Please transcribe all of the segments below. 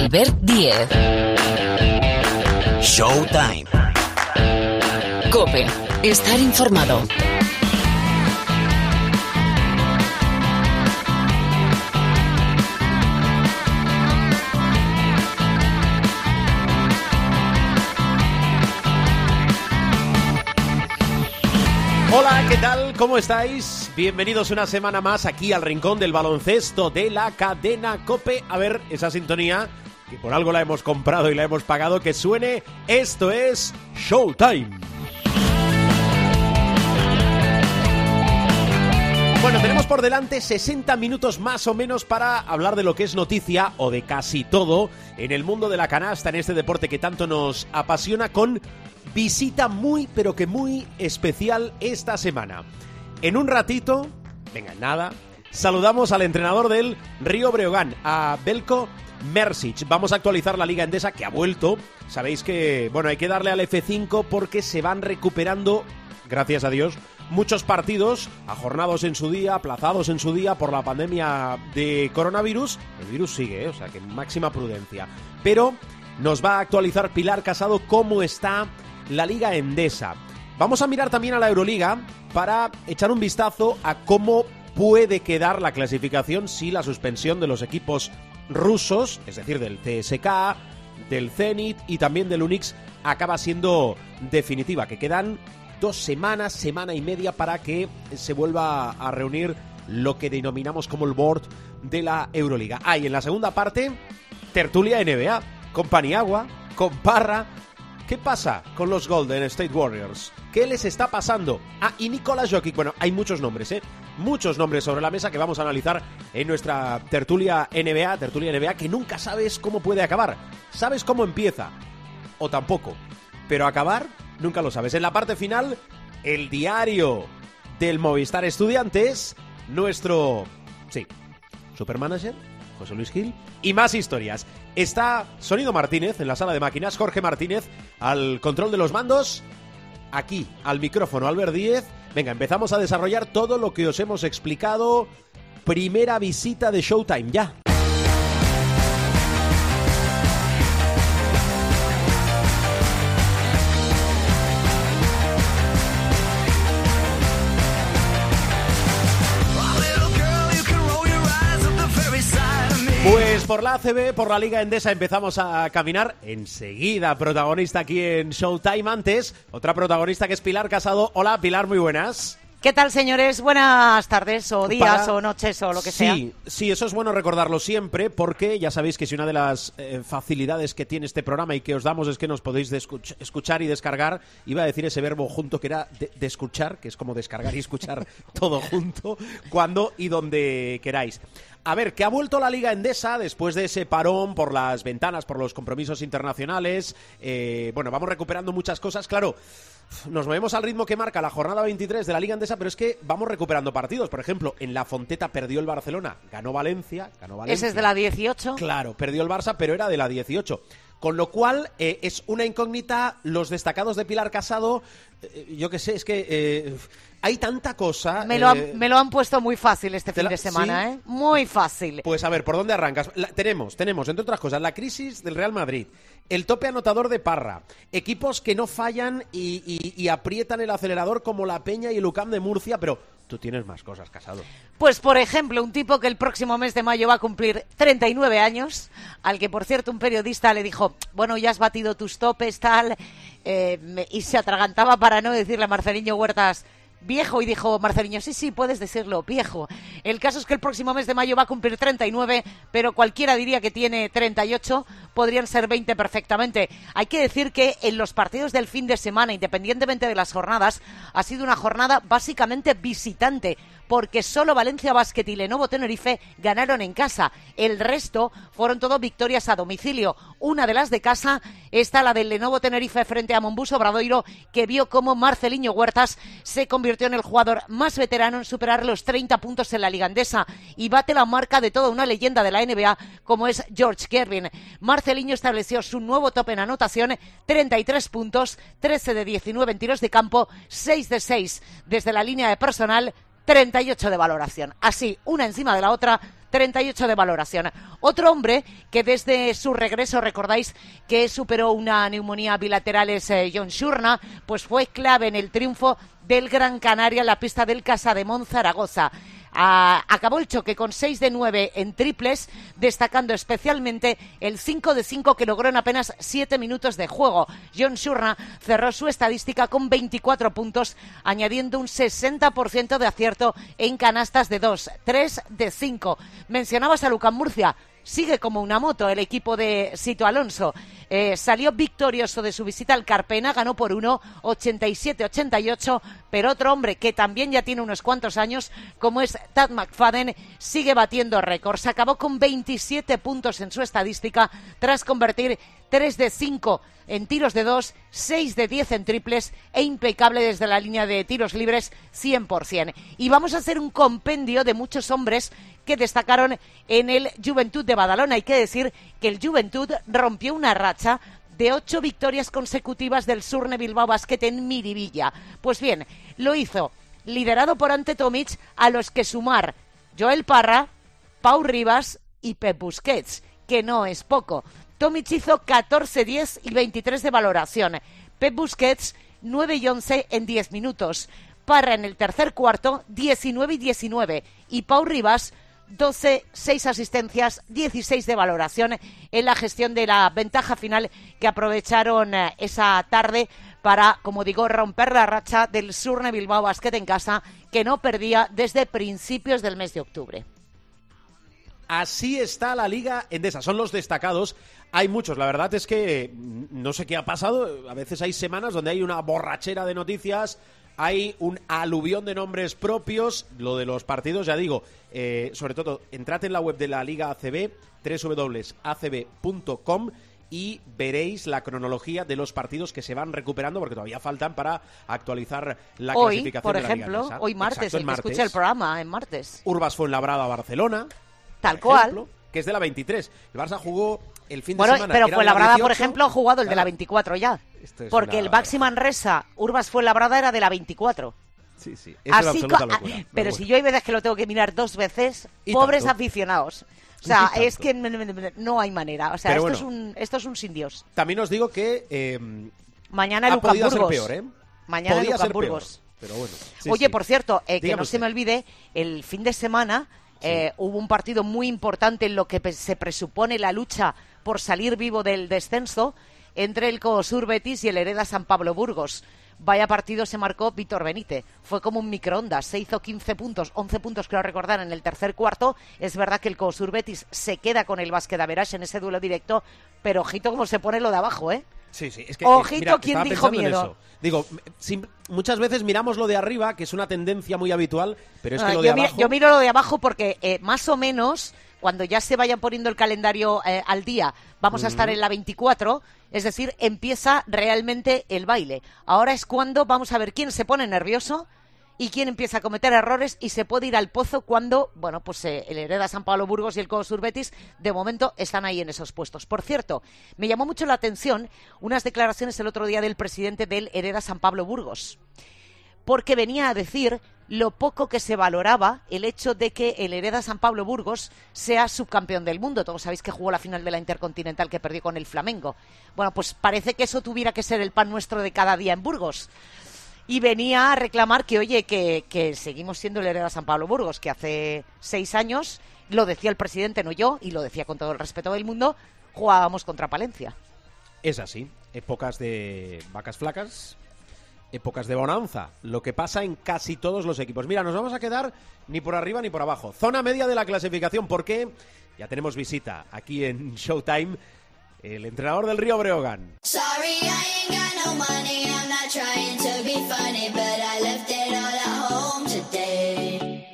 Albert Diez. Showtime. Cope. Estar informado. Hola, ¿qué tal? ¿Cómo estáis? Bienvenidos una semana más aquí al rincón del baloncesto de la cadena Cope. A ver, esa sintonía, que por algo la hemos comprado y la hemos pagado, que suene. Esto es Showtime. Bueno, tenemos por delante 60 minutos más o menos para hablar de lo que es noticia o de casi todo en el mundo de la canasta, en este deporte que tanto nos apasiona, con visita muy pero que muy especial esta semana. En un ratito, venga, nada, saludamos al entrenador del Río Breogán, a Belko Mersic. Vamos a actualizar la Liga Endesa que ha vuelto. Sabéis que, bueno, hay que darle al F5 porque se van recuperando, gracias a Dios, muchos partidos ajornados en su día, aplazados en su día por la pandemia de coronavirus. El virus sigue, ¿eh? o sea que máxima prudencia. Pero nos va a actualizar Pilar Casado cómo está la Liga Endesa. Vamos a mirar también a la Euroliga para echar un vistazo a cómo puede quedar la clasificación si la suspensión de los equipos rusos, es decir, del CSK, del Zenit y también del Unix, acaba siendo definitiva, que quedan dos semanas, semana y media para que se vuelva a reunir lo que denominamos como el board de la Euroliga. Ah, y en la segunda parte, tertulia NBA, con Paniagua, con Parra. ¿Qué pasa con los Golden State Warriors? ¿Qué les está pasando? Ah, y Nicolás Jokic. Bueno, hay muchos nombres, ¿eh? Muchos nombres sobre la mesa que vamos a analizar en nuestra tertulia NBA, tertulia NBA, que nunca sabes cómo puede acabar. Sabes cómo empieza, o tampoco. Pero acabar, nunca lo sabes. En la parte final, el diario del Movistar Estudiantes, nuestro, sí, supermanager, José Luis Gil, y más historias. Está Sonido Martínez en la sala de máquinas, Jorge Martínez al control de los mandos, aquí al micrófono Albert Díez. Venga, empezamos a desarrollar todo lo que os hemos explicado. Primera visita de Showtime, ya. Por la ACB, por la Liga Endesa empezamos a caminar. Enseguida, protagonista aquí en Showtime. Antes, otra protagonista que es Pilar Casado. Hola, Pilar, muy buenas. ¿Qué tal, señores? Buenas tardes, o días, Para- o noches, o lo que sea. Sí, sí, eso es bueno recordarlo siempre porque ya sabéis que si una de las eh, facilidades que tiene este programa y que os damos es que nos podéis escuch- escuchar y descargar, iba a decir ese verbo junto que era de, de escuchar, que es como descargar y escuchar todo junto, cuando y donde queráis. A ver, que ha vuelto la Liga Endesa después de ese parón por las ventanas, por los compromisos internacionales. Eh, bueno, vamos recuperando muchas cosas. Claro, nos movemos al ritmo que marca la jornada 23 de la Liga Endesa, pero es que vamos recuperando partidos. Por ejemplo, en la Fonteta perdió el Barcelona, ganó Valencia, ganó Valencia. Ese es de la 18. Claro, perdió el Barça, pero era de la 18. Con lo cual, eh, es una incógnita los destacados de Pilar Casado. eh, yo qué sé, es que eh, hay tanta cosa. Me lo, eh, han, me lo han puesto muy fácil este te fin la- de semana, ¿sí? ¿eh? Muy fácil. Pues a ver, ¿por dónde arrancas? La- tenemos, tenemos, entre otras cosas, la crisis del Real Madrid, el tope anotador de Parra, equipos que no fallan y, y- y aprietan el acelerador como la Peña y el UCAM de Murcia, pero tú tienes más cosas, Casado. Pues, por ejemplo, un tipo que el próximo mes de mayo va a cumplir 39 años, al que, por cierto, un periodista le dijo, bueno, ya has batido tus topes, tal, eh, y se atragantaba para no decirle a Marceliño Huertas viejo y dijo Marceliño, sí, sí, puedes decirlo, viejo. El caso es que el próximo mes de mayo va a cumplir 39, pero cualquiera diría que tiene 38, podrían ser 20 perfectamente. Hay que decir que en los partidos del fin de semana, independientemente de las jornadas, ha sido una jornada básicamente visitante porque solo Valencia Basket y Lenovo Tenerife ganaron en casa. El resto fueron todo victorias a domicilio. Una de las de casa está la del Lenovo Tenerife frente a Monbuso Obradoiro, que vio cómo Marceliño Huertas se convirtió en el jugador más veterano en superar los 30 puntos en la Liga Andesa y bate la marca de toda una leyenda de la NBA como es George Gervin. Marceliño estableció su nuevo tope en anotación, 33 puntos, 13 de 19 en tiros de campo, 6 de 6 desde la línea de personal, 38 de valoración. Así, una encima de la otra, 38 de valoración. Otro hombre que desde su regreso, recordáis que superó una neumonía bilateral es eh, John Shurna, pues fue clave en el triunfo del Gran Canaria en la pista del Casa de Zaragoza acabó el choque con 6 de 9 en triples, destacando especialmente el 5 de 5 que logró en apenas 7 minutos de juego. John Shurna cerró su estadística con 24 puntos, añadiendo un 60% de acierto en canastas de 2, 3 de 5. Mencionabas a Lucas Murcia sigue como una moto el equipo de Sito Alonso. Eh, salió victorioso de su visita al Carpena, ganó por 1, 87-88, pero otro hombre que también ya tiene unos cuantos años, como es Tad McFadden, sigue batiendo récords. Acabó con 27 puntos en su estadística tras convertir 3 de 5 en tiros de 2, 6 de 10 en triples e impecable desde la línea de tiros libres 100%. Y vamos a hacer un compendio de muchos hombres que destacaron en el Juventud de Badalona. Hay que decir que el Juventud rompió una racha de ocho victorias consecutivas del Surne Bilbao Basket en Miribilla. Pues bien, lo hizo liderado por Ante Tomic, a los que sumar Joel Parra, Pau Rivas y Pep Busquets, que no es poco. Tomic hizo 14, 10 y 23 de valoración. Pep Busquets 9 y 11 en 10 minutos. Parra en el tercer cuarto 19 y 19 y Pau Rivas 12, 6 asistencias, 16 de valoración en la gestión de la ventaja final que aprovecharon eh, esa tarde para, como digo, romper la racha del Surne Bilbao Basket en casa que no perdía desde principios del mes de octubre. Así está la liga endesa, son los destacados. Hay muchos, la verdad es que mm, no sé qué ha pasado, a veces hay semanas donde hay una borrachera de noticias, hay un aluvión de nombres propios. Lo de los partidos, ya digo, eh, sobre todo, entrad en la web de la Liga ACB, www.acb.com y veréis la cronología de los partidos que se van recuperando porque todavía faltan para actualizar la hoy, clasificación por de la ejemplo, Liga hoy martes, el, escucha el programa en martes. Urbas fue en Labrada Barcelona. Tal cual. que es de la 23. El Barça jugó el fin de bueno, semana. Pero fue Labrada, por ejemplo, ha jugado el de la 24 ya. Porque el Baxi Manresa, Urbas fue labrada era de la 24. Sí, sí. Es Así locura, pero si yo hay veces que lo tengo que mirar dos veces, pobres aficionados. O sea, es que no hay manera. O sea, esto, es un, esto es un sin Dios. También os digo que. Eh, Mañana ha Lucas Burgos. Ser peor, ¿eh? Mañana Lucas Burgos. pero bueno. Oye, por cierto, eh, que no se me olvide, el fin de semana eh, hubo un partido muy importante en lo que se presupone la lucha por salir vivo del descenso entre el COSUR Betis y el Hereda San Pablo Burgos. Vaya partido se marcó Víctor Benítez. Fue como un microondas. Se hizo 15 puntos, 11 puntos, creo recordar, en el tercer cuarto. Es verdad que el COSUR Betis se queda con el básquet Verás en ese duelo directo, pero ojito cómo se pone lo de abajo, ¿eh? Sí, sí. Es que, Ojito, ¿quién dijo miedo? Digo, muchas veces miramos lo de arriba, que es una tendencia muy habitual, pero es que ah, lo de yo abajo... yo miro lo de abajo porque eh, más o menos cuando ya se vayan poniendo el calendario eh, al día, vamos a estar en la 24, es decir, empieza realmente el baile. Ahora es cuando vamos a ver quién se pone nervioso y quién empieza a cometer errores y se puede ir al pozo cuando, bueno, pues el Hereda San Pablo Burgos y el Codo Surbetis de momento están ahí en esos puestos. Por cierto, me llamó mucho la atención unas declaraciones el otro día del presidente del Hereda San Pablo Burgos, porque venía a decir lo poco que se valoraba el hecho de que el Hereda San Pablo Burgos sea subcampeón del mundo. Todos sabéis que jugó la final de la Intercontinental que perdió con el Flamengo. Bueno, pues parece que eso tuviera que ser el pan nuestro de cada día en Burgos. Y venía a reclamar que, oye, que, que seguimos siendo el Hereda San Pablo Burgos, que hace seis años, lo decía el presidente, no yo, y lo decía con todo el respeto del mundo, jugábamos contra Palencia. Es así. Épocas de vacas flacas, épocas de bonanza, lo que pasa en casi todos los equipos. Mira, nos vamos a quedar ni por arriba ni por abajo. Zona media de la clasificación, porque ya tenemos visita aquí en Showtime el entrenador del Río Breogán. Sorry, I ain't got no money, I'm not trying to be funny, but I left it all at home today.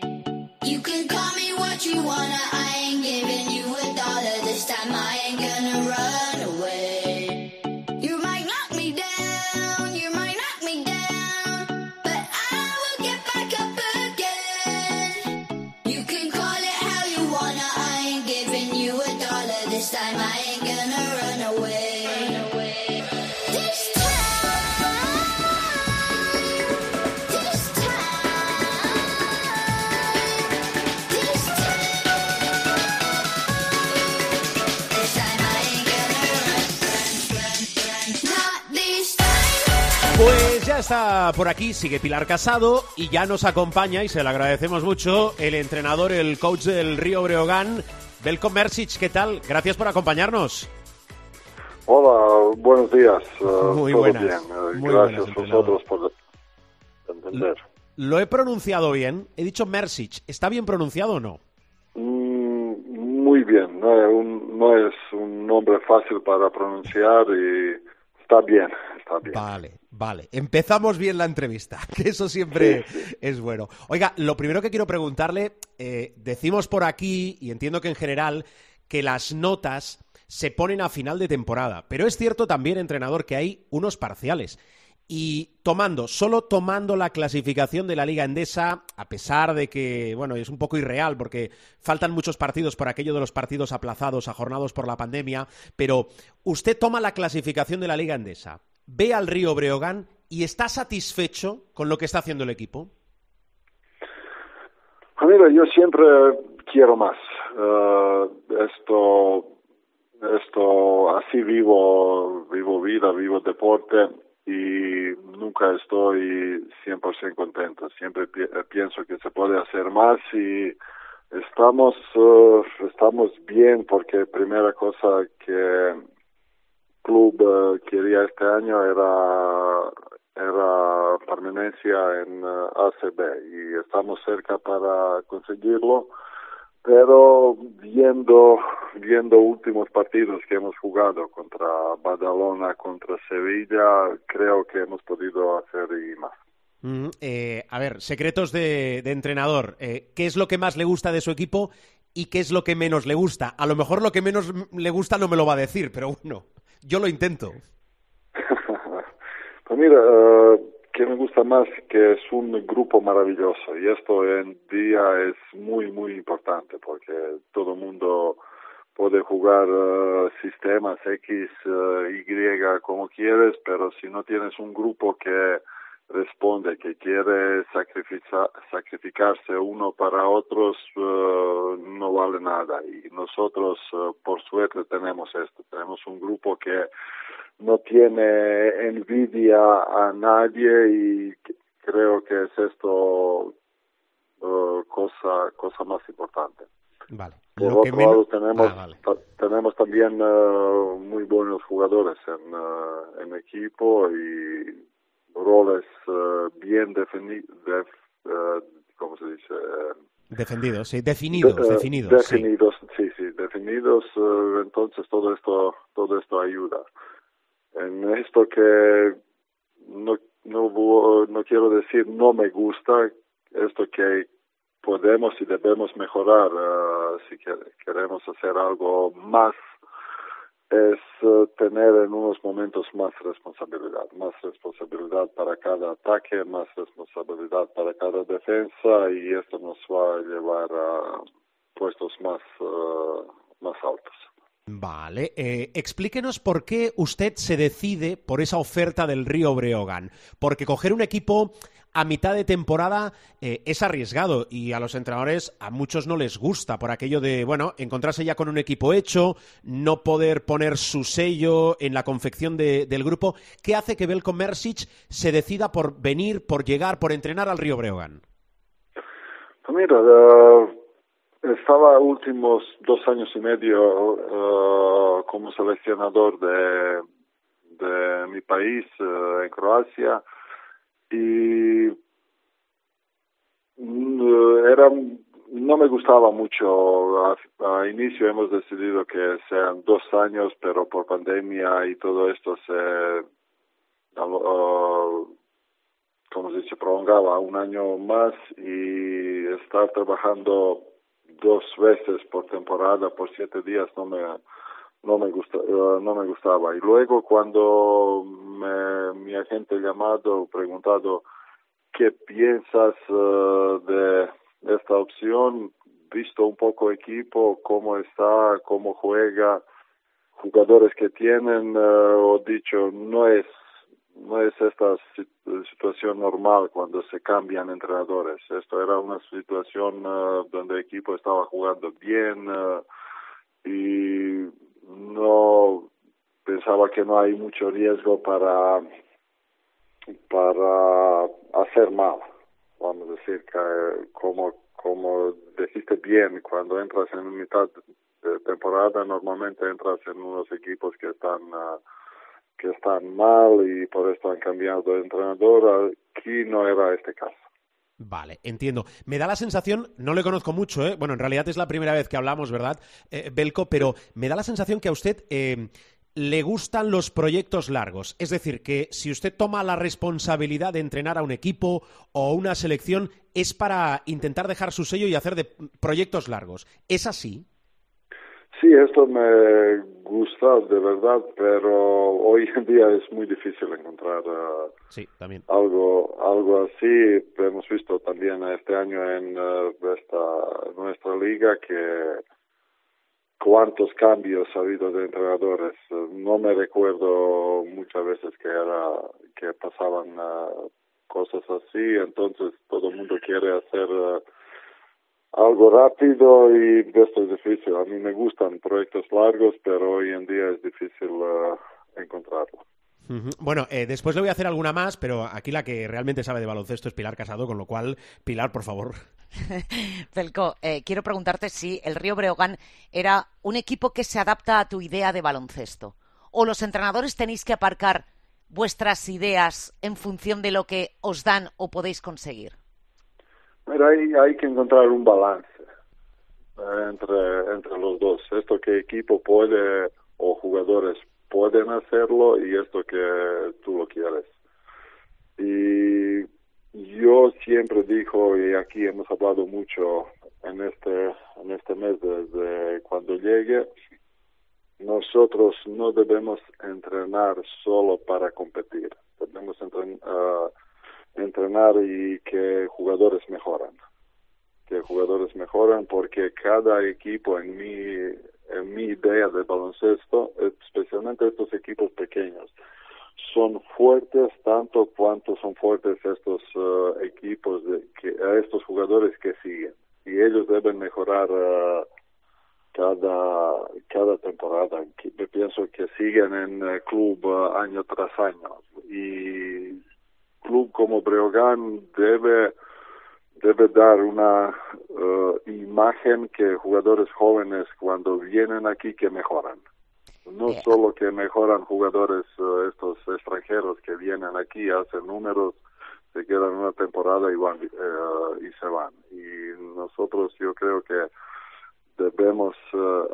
You can call me what you wanna, I ain't giving you a dollar this time, I ain't gonna run. Ya está por aquí, sigue Pilar Casado y ya nos acompaña y se le agradecemos mucho el entrenador, el coach del Río Breogán, Belko Mersic. ¿Qué tal? Gracias por acompañarnos. Hola, buenos días. Uh, muy todo buenas. bien. Uh, muy Gracias buenas, a vosotros por entender. ¿Lo he pronunciado bien? He dicho Mersic. ¿Está bien pronunciado o no? Mm, muy bien. No es, un, no es un nombre fácil para pronunciar y está bien, está bien. Vale, vale. Empezamos bien la entrevista, que eso siempre es bueno. Oiga, lo primero que quiero preguntarle, eh, decimos por aquí, y entiendo que en general, que las notas se ponen a final de temporada. Pero es cierto también, entrenador, que hay unos parciales. Y tomando, solo tomando la clasificación de la Liga Endesa, a pesar de que, bueno, es un poco irreal porque faltan muchos partidos por aquello de los partidos aplazados, ajornados por la pandemia, pero usted toma la clasificación de la Liga Endesa, ve al Río Breogán y está satisfecho con lo que está haciendo el equipo. Mira, yo siempre quiero más. Uh, esto, esto, así vivo, vivo vida, vivo deporte y nunca estoy 100% contento. Siempre pi pienso que se puede hacer más y estamos, uh, estamos bien porque primera cosa que club uh, quería este año era era permanencia en uh, ACB y estamos cerca para conseguirlo pero viendo viendo últimos partidos que hemos jugado contra Badalona, contra Sevilla, creo que hemos podido hacer y más. Mm, eh, a ver, secretos de, de entrenador. Eh, ¿Qué es lo que más le gusta de su equipo y qué es lo que menos le gusta? A lo mejor lo que menos le gusta no me lo va a decir, pero bueno, yo lo intento. pues mira, uh, que me gusta más que es un grupo maravilloso y esto en día es muy muy importante porque todo el mundo puede jugar uh, sistemas X, uh, Y como quieres, pero si no tienes un grupo que responde, que quiere sacrificar, sacrificarse uno para otros, uh, no vale nada. Y nosotros, por suerte, tenemos esto. Tenemos un grupo que no tiene envidia a nadie y creo que es esto uh, cosa cosa más importante. Vale. Por Lo otro que lado menos- tenemos Ah, vale. ta- tenemos también uh, muy buenos jugadores en en equipo y roles uh, bien definidos, ¿cómo se dice? Defendidos, sí, definidos, De- eh, definidos. sí. definidos, sí, sí, definidos. eh, entonces todo esto, todo esto ayuda. En esto que no, no, no quiero decir no me gusta, esto que podemos y debemos mejorar eh, si que- queremos hacer algo más es eh, tener en unos momentos más responsabilidad, más responsabilidad para cada ataque, más responsabilidad para cada defensa y esto nos va a llevar a puestos más, eh, más altos. Vale, eh, explíquenos por qué usted se decide por esa oferta del Río Breogán. Porque coger un equipo a mitad de temporada eh, es arriesgado y a los entrenadores a muchos no les gusta por aquello de, bueno, encontrarse ya con un equipo hecho, no poder poner su sello en la confección de- del grupo. ¿Qué hace que Belko Mersic se decida por venir, por llegar, por entrenar al Río Breogán? Pues mira, eh, estaba últimos dos años y medio eh, como seleccionador de, de mi país en Croacia y mm, era no me gustaba mucho. A, a inicio hemos decidido que sean dos años pero por pandemia y todo esto se uh, como se dice, prolongaba un año más y estar trabajando dos veces por temporada, por siete días, no me, no me, gusta, uh, no me gustaba. Y luego cuando me, mi agente llamado, preguntado, ¿qué piensas uh, de esta opción? Visto un poco equipo, cómo está, cómo juega, jugadores que tienen, uh, dicho, no es no es esta situación normal cuando se cambian entrenadores. Esto era una situación uh, donde el equipo estaba jugando bien y no pensaba que no hay mucho riesgo para para hacer mal. Vamos a decir que como, como dijiste bien, cuando entras en mitad de temporada normalmente entras en unos equipos que están uh, que están mal y por esto han cambiado de entrenador. Aquí no era este caso. Vale, entiendo. Me da la sensación, no le conozco mucho, ¿eh? bueno, en realidad es la primera vez que hablamos, ¿verdad, eh, Belko? Pero me da la sensación que a usted eh, le gustan los proyectos largos. Es decir, que si usted toma la responsabilidad de entrenar a un equipo o una selección, es para intentar dejar su sello y hacer de proyectos largos. ¿Es así? Sí, esto me gusta de verdad, pero hoy en día es muy difícil encontrar uh, sí, también. algo algo así. Hemos visto también este año en uh, esta, nuestra liga que cuántos cambios ha habido de entrenadores. No me recuerdo muchas veces que era que pasaban uh, cosas así, entonces todo el mundo quiere hacer algo rápido y esto es difícil. A mí me gustan proyectos largos, pero hoy en día es difícil uh, encontrarlo. Bueno, eh, después le voy a hacer alguna más, pero aquí la que realmente sabe de baloncesto es Pilar Casado, con lo cual, Pilar, por favor. Felco, eh, quiero preguntarte si el Río Breogán era un equipo que se adapta a tu idea de baloncesto, o los entrenadores tenéis que aparcar vuestras ideas en función de lo que os dan o podéis conseguir. Mira, hay, hay que encontrar un balance eh, entre, entre los dos. Esto que equipo puede o jugadores pueden hacerlo y esto que tú lo quieres. Y yo siempre digo, y aquí hemos hablado mucho en este, en este mes desde cuando llegue, nosotros no debemos entrenar solo para competir. Debemos entrenar, uh, entrenar y que jugadores mejoran. Que jugadores mejoran porque cada equipo en mi, en mi idea de baloncesto, especialmente estos equipos pequeños, son fuertes tanto cuanto son fuertes estos uh, equipos, de, que, estos jugadores que siguen. Y ellos deben mejorar uh, cada, cada temporada. Pienso que siguen en el club uh, año tras año. Y club como Breogán debe debe dar una uh, imagen que jugadores jóvenes cuando vienen aquí que mejoran. No yeah. solo que mejoran jugadores uh, estos extranjeros que vienen aquí, hacen números, se quedan una temporada y van uh, y se van. Y nosotros yo creo que debemos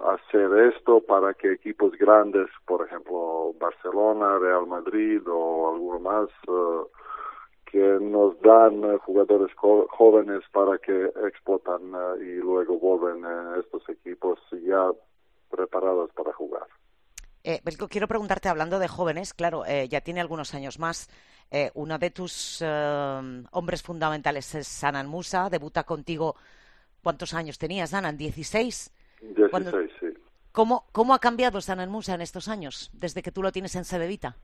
hacer esto para que equipos grandes, por ejemplo Barcelona, Real Madrid o alguno más, que nos dan uh, jugadores jóvenes para que explotan uh, y luego vuelven a estos equipos ya preparados para jugar. Eh, Belko, quiero preguntarte, hablando de jóvenes, claro, eh, ya tiene algunos años más. Eh, uno de tus eh, hombres fundamentales es Sanan Musa, debuta contigo. ¿Cuántos años tenías, Sanan? ¿16? 16, Cuando... sí. ¿Cómo, ¿Cómo ha cambiado Sanan Musa en estos años, desde que tú lo tienes en Cedevita?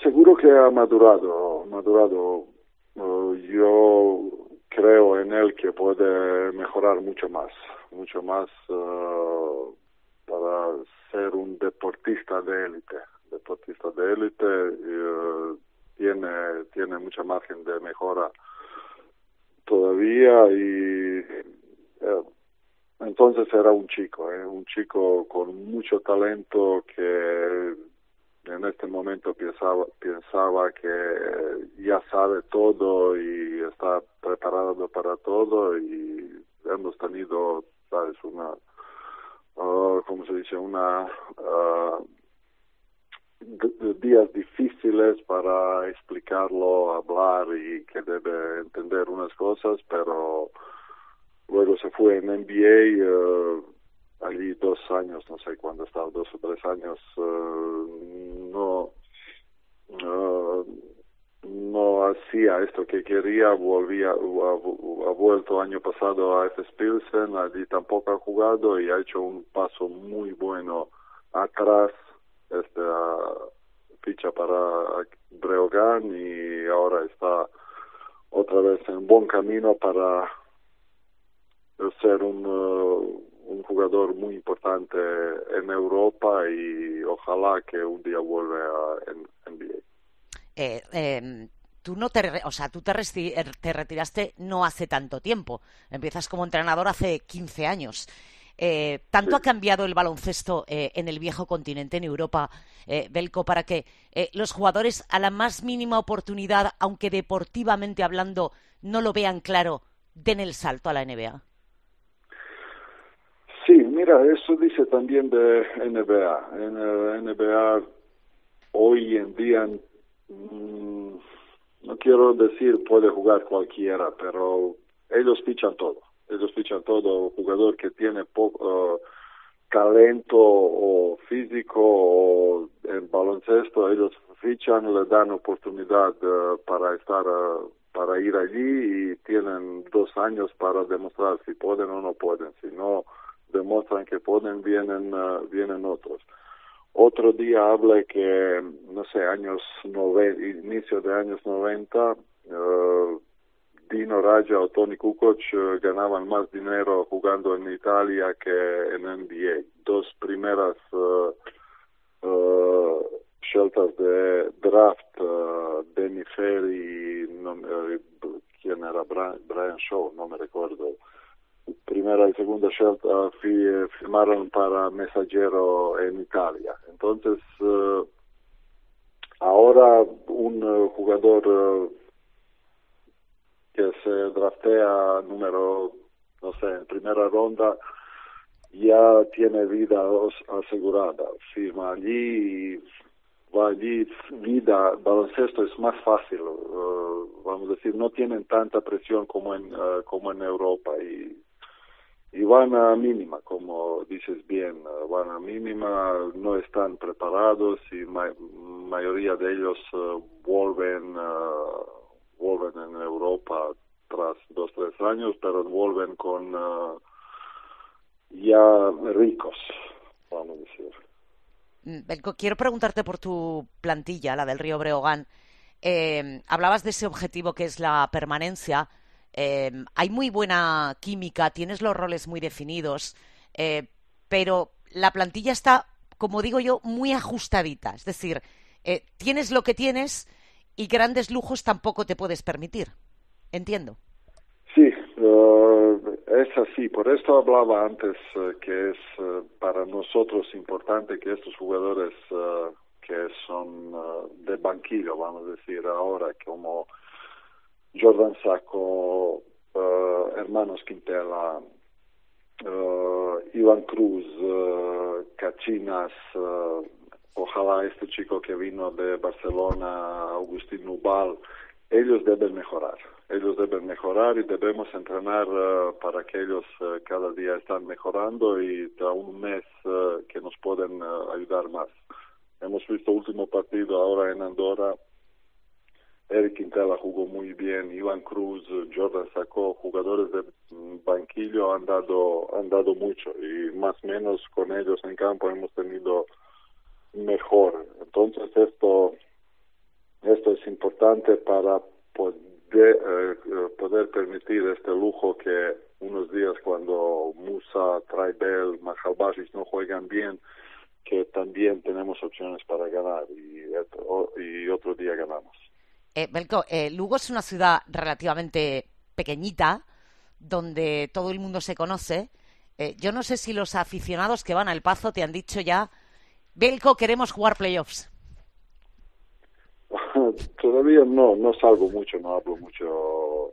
Seguro que ha madurado, madurado. Uh, yo creo en él que puede mejorar mucho más, mucho más uh, para ser un deportista de élite, deportista de élite. Uh, tiene tiene mucha margen de mejora todavía y entonces era un chico, ¿eh? un chico con mucho talento que en este momento pensaba, pensaba que ya sabe todo y está preparado para todo y hemos tenido, sabes, una, uh, ¿cómo se dice? Una, uh, días difíciles para explicarlo, hablar y que debe entender unas cosas, pero luego se fue en NBA, uh, allí dos años, no sé cuándo estaba, dos o tres años, uh, uh, no hacía esto que quería, volvía, ha, vuelto año pasado a F. Pilsen, allí tampoco ha jugado y ha hecho un paso muy bueno atrás, esta ficha para Breogán y ahora está otra vez en buen camino para ser un uh, un jugador muy importante en Europa y ojalá que un día vuelva a NBA. Eh, eh, tú no te, o sea, tú te, te, retiraste no hace tanto tiempo. Empiezas como entrenador hace 15 años. Eh, ¿Tanto ha cambiado el baloncesto eh, en el viejo continente, en Europa, eh, Belco, para que los jugadores a la más mínima oportunidad, aunque deportivamente hablando no lo vean claro, den el salto a la NBA? Sí, mira, eso dice también de NBA. En NBA hoy en día, mm, no quiero decir puede jugar cualquiera, pero ellos fichan todo ellos fichan todo jugador que tiene poco talento o físico o en baloncesto ellos fichan le dan oportunidad eh, para estar eh, para ir allí y tienen dos años para demostrar si pueden o no pueden si no demuestran que pueden vienen uh, vienen otros otro día hablé que no sé años nove, inicio de años 90 Dino Raja o Tony Kukoc eh, ganaban más dinero jugando en Italia que en NBA. Dos primeras uh, uh, de draft, uh, Danny Ferry, no, uh, ¿quién era? Brian, Brian, Shaw, no me recuerdo. Primera y segunda scelta firmaron para Messaggero en Italia. Entonces, ahora un jugador que se draftea número, no sé, en primera ronda, ya tiene vida asegurada. Firma allí va allí, vida, baloncesto es más fácil, uh, vamos a decir, no tienen tanta presión como en, como en Europa y, y van a mínima, como dices bien, uh, van a mínima, no están preparados y la mayoría de ellos vuelven vuelven en Europa tras dos tres años, pero vuelven con uh, ya ricos, vamos a decir. Mm, quiero preguntarte por tu plantilla, la del Río Breogán. Eh, hablabas de ese objetivo que es la permanencia. Eh, hay muy buena química, tienes los roles muy definidos, eh, pero la plantilla está, como digo yo, muy ajustadita. Es decir, tienes lo que tienes y grandes lujos tampoco te puedes permitir. Entiendo. Sí, uh, es así. Por esto hablaba antes uh, que es uh, para nosotros importante que estos jugadores que son de banquillo, vamos a decir ahora, como Jordan Sacco, hermanos Quintela, Ivan Cruz, Cachinas, ojalá este chico que vino de Barcelona, Agustín Nubal, ellos deben mejorar. Ellos deben mejorar y debemos entrenar eh, para que ellos eh, cada día están mejorando y da un mes eh, que nos pueden ayudar más. Hemos visto último partido ahora en Andorra. Eric Quintela jugó muy bien, Iván Cruz, Jordan sacó jugadores de banquillo han dado han dado mucho y más o menos con ellos en campo hemos tenido mejor. Entonces esto, esto es importante para poder, eh, poder permitir este lujo que unos días cuando Musa, Traibel, Majalbasis no juegan bien, que también tenemos opciones para ganar y otro día ganamos. Eh, Belko, eh, Lugo es una ciudad relativamente pequeñita, donde todo el mundo se conoce. Eh, yo no sé si los aficionados que van al Pazo te han dicho ya Belco, queremos jugar playoffs. Todavía no, no salgo mucho, no hablo mucho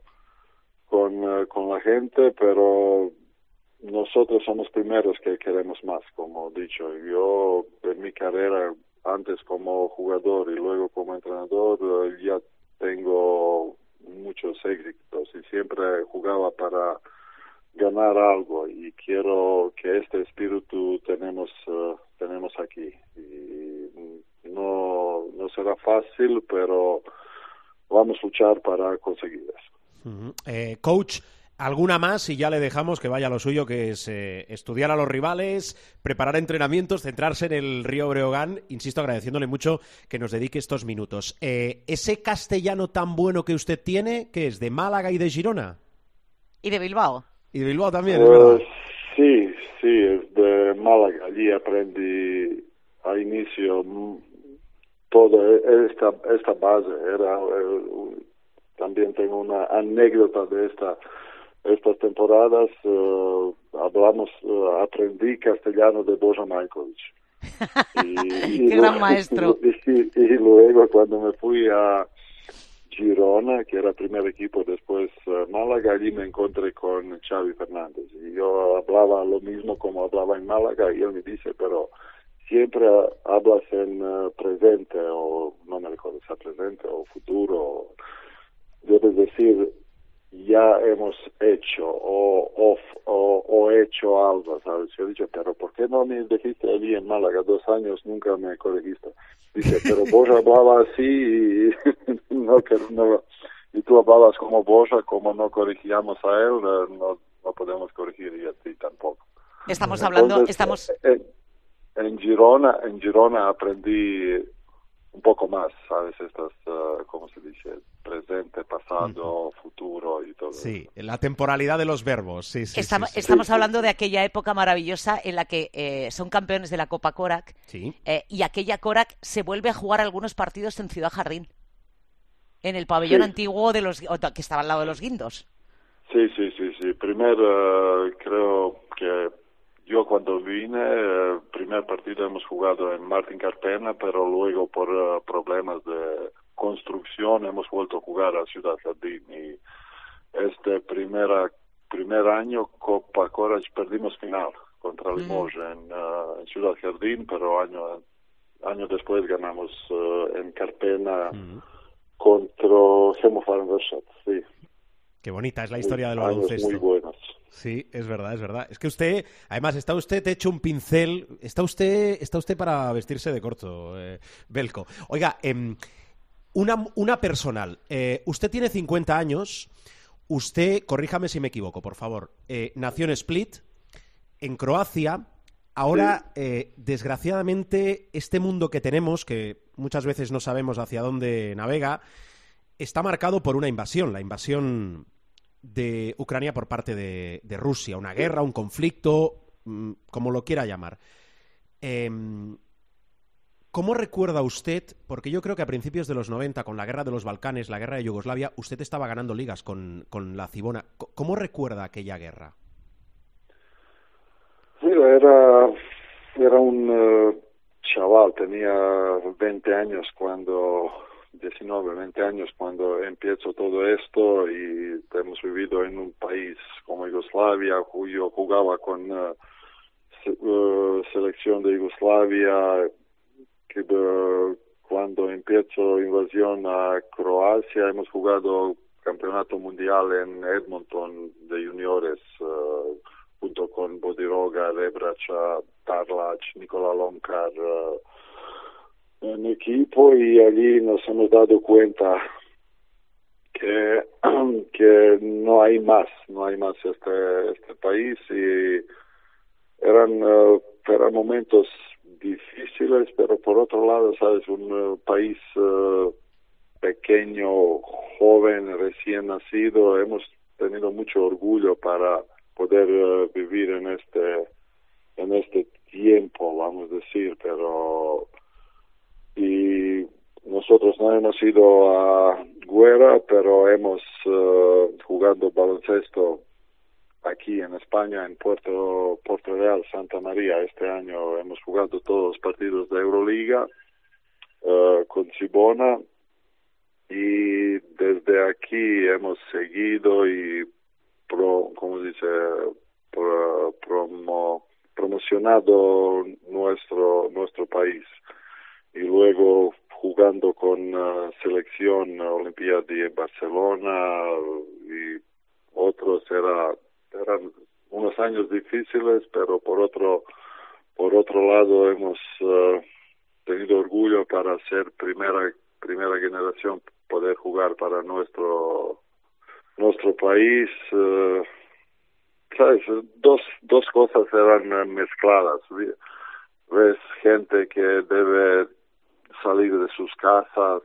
con, eh, con la gente, pero nosotros somos primeros que queremos más, como dicho. Yo en mi carrera, antes como jugador y luego como entrenador, eh, ya tengo muchos éxitos y siempre jugaba para ganar algo y quiero que este espíritu tenemos uh, tenemos aquí. Y no no será fácil pero vamos a luchar para conseguir eso. Eh, coach alguna más y ya le dejamos que vaya a lo suyo que es eh, estudiar a los rivales preparar entrenamientos centrarse en el Río Breogán insisto agradeciéndole mucho que nos dedique estos minutos eh, ese castellano tan bueno que usted tiene que es de Málaga y de Girona y de Bilbao y de Bilbao también, es verdad. Pues, sí, sí, es de Málaga. Allí aprendí a inicio toda esta, esta base. Era, también tengo una anécdota de esta estas temporadas. hablamos, aprendí castellano de Boja Majkovic. Y, Qué gran maestro. Y, luego cuando me fui a Girona, que era el primer equipo, después uh, Málaga, allí me encontré con Xavi Fernández. Y yo hablaba lo mismo como hablaba en Málaga y él me dice, pero siempre hablas en uh, presente o no me recuerdo si presente o futuro. Debes decir, ya hemos hecho o, o, o, hecho algo, ¿sabes? Yo he dicho, pero ¿por qué no me dijiste allí en Málaga dos años? Nunca me corregiste. Dice, pero vos hablabas así y no, no, y tú hablabas como vos, como no corregíamos a él, no, no podemos corregir y a ti tampoco. Estamos hablando, estamos... En, en Girona, en Girona aprendí un poco más, ¿sabes? Estas, uh, ¿cómo se dice? Presente, pasado, futuro y todo. Sí, la temporalidad de los verbos, sí, sí. Estamos, hablando de aquella época maravillosa en la que eh, son campeones de la Copa Korak eh, y aquella Korak se vuelve a jugar algunos partidos en Ciudad Jardín, en el pabellón antiguo de los que estaba al lado de los guindos. Sí, sí, sí, sí. Primero uh, creo que yo cuando vine, el primer partido hemos jugado en Martín Carpena, pero luego por eh, problemas de construcción hemos vuelto a jugar a Ciudad Jardín y este primera, primer año Copa Courage perdimos final contra mm. Limoges en, eh, en, Ciudad Jardín, pero año, año después ganamos eh, en Carpena mm. contra Hemofaren sí. Qué bonita es la historia del baloncesto. Muy buenos. Sí, es verdad, es verdad. Es que usted, además, está usted hecho un pincel, está usted, está usted para vestirse de corto, eh, Belco. Oiga, em, una, una, personal. Eh, usted tiene 50 años. Usted, corríjame si me equivoco, por favor. Eh, nació en Split, en Croacia. Ahora, desgraciadamente, este mundo que tenemos, que muchas veces no sabemos hacia dónde navega, está marcado por una invasión, la invasión de Ucrania por parte de, Rusia, una guerra, un conflicto, mm, como lo quiera llamar. Em, ¿Cómo recuerda usted, porque yo creo que a principios de los 90, con la guerra de los Balcanes, la guerra de Yugoslavia, usted estaba ganando ligas con, la Cibona. ¿Cómo recuerda aquella guerra? era, era un eh, chaval, tenía 20 años cuando 19, 20 años cuando empiezo todo esto y hemos vivido en un país como Yugoslavia, yo jugaba con uh, selección de Yugoslavia, que uh, cuando empiezo invasión a Croacia hemos jugado campeonato mundial en Edmonton de juniores uh, junto con Bodiroga, Rebracha, Tarlac, Nikola Lonkar, en equipo y allí nos hemos dado cuenta que, que no hay más, no hay más este, este país y eran, uh, eran momentos difíciles, pero por otro lado, sabes, un uh, país uh, pequeño, joven, recién nacido, hemos tenido mucho orgullo para poder vivir en este en este tiempo, vamos a decir, pero y nosotros no hemos ido a Guerra, pero hemos jugado baloncesto aquí en España, en Puerto, Puerto Real, Santa María. Este año hemos jugado todos los partidos de Euroliga uh, con Cibona y desde aquí hemos seguido y, pro, como dice, promo, promocionado nuestro, nuestro país y luego jugando con uh, selección Olimpiada de Barcelona y otros era eran unos años difíciles pero por otro por otro lado hemos uh, tenido orgullo para ser primera primera generación poder jugar para nuestro nuestro país uh, sabes dos dos cosas eran mezcladas. Ves gente que debe salir de sus casas,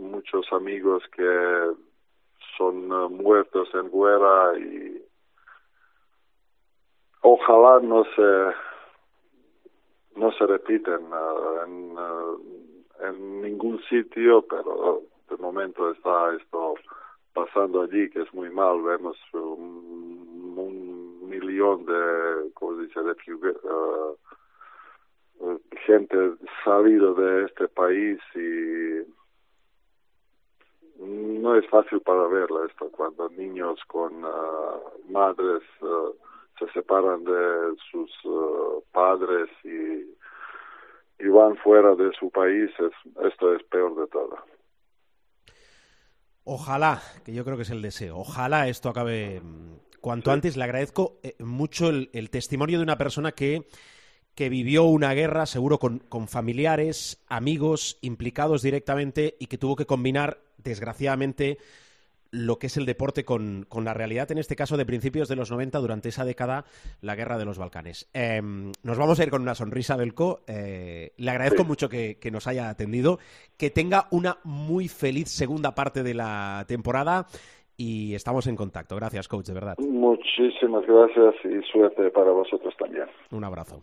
muchos amigos que son muertos en guerra y ojalá no se no se repiten en, ningún sitio, pero de momento está esto pasando allí, que es muy mal. Vemos un, millón de, ¿cómo se dice?, de uh, gente salido de este país y no es fácil para verlo esto cuando niños con uh, madres uh, se separan de sus uh, padres y, y van fuera de su país es, esto es peor de todo. Ojalá, que yo creo que es el deseo, ojalá esto acabe mm, cuanto antes. Le agradezco eh, mucho el, el, testimonio de una persona que que vivió una guerra, seguro con, con, familiares, amigos implicados directamente y que tuvo que combinar, desgraciadamente, lo que es el deporte con, con la realidad, en este caso de principios de los 90, durante esa década, la guerra de los Balcanes. Eh, nos vamos a ir con una sonrisa, Belco. Eh, le agradezco sí. mucho que, que nos haya atendido. Que tenga una muy feliz segunda parte de la temporada y estamos en contacto. Gracias, coach, de verdad. Muchísimas gracias y suerte para vosotros también. Un abrazo.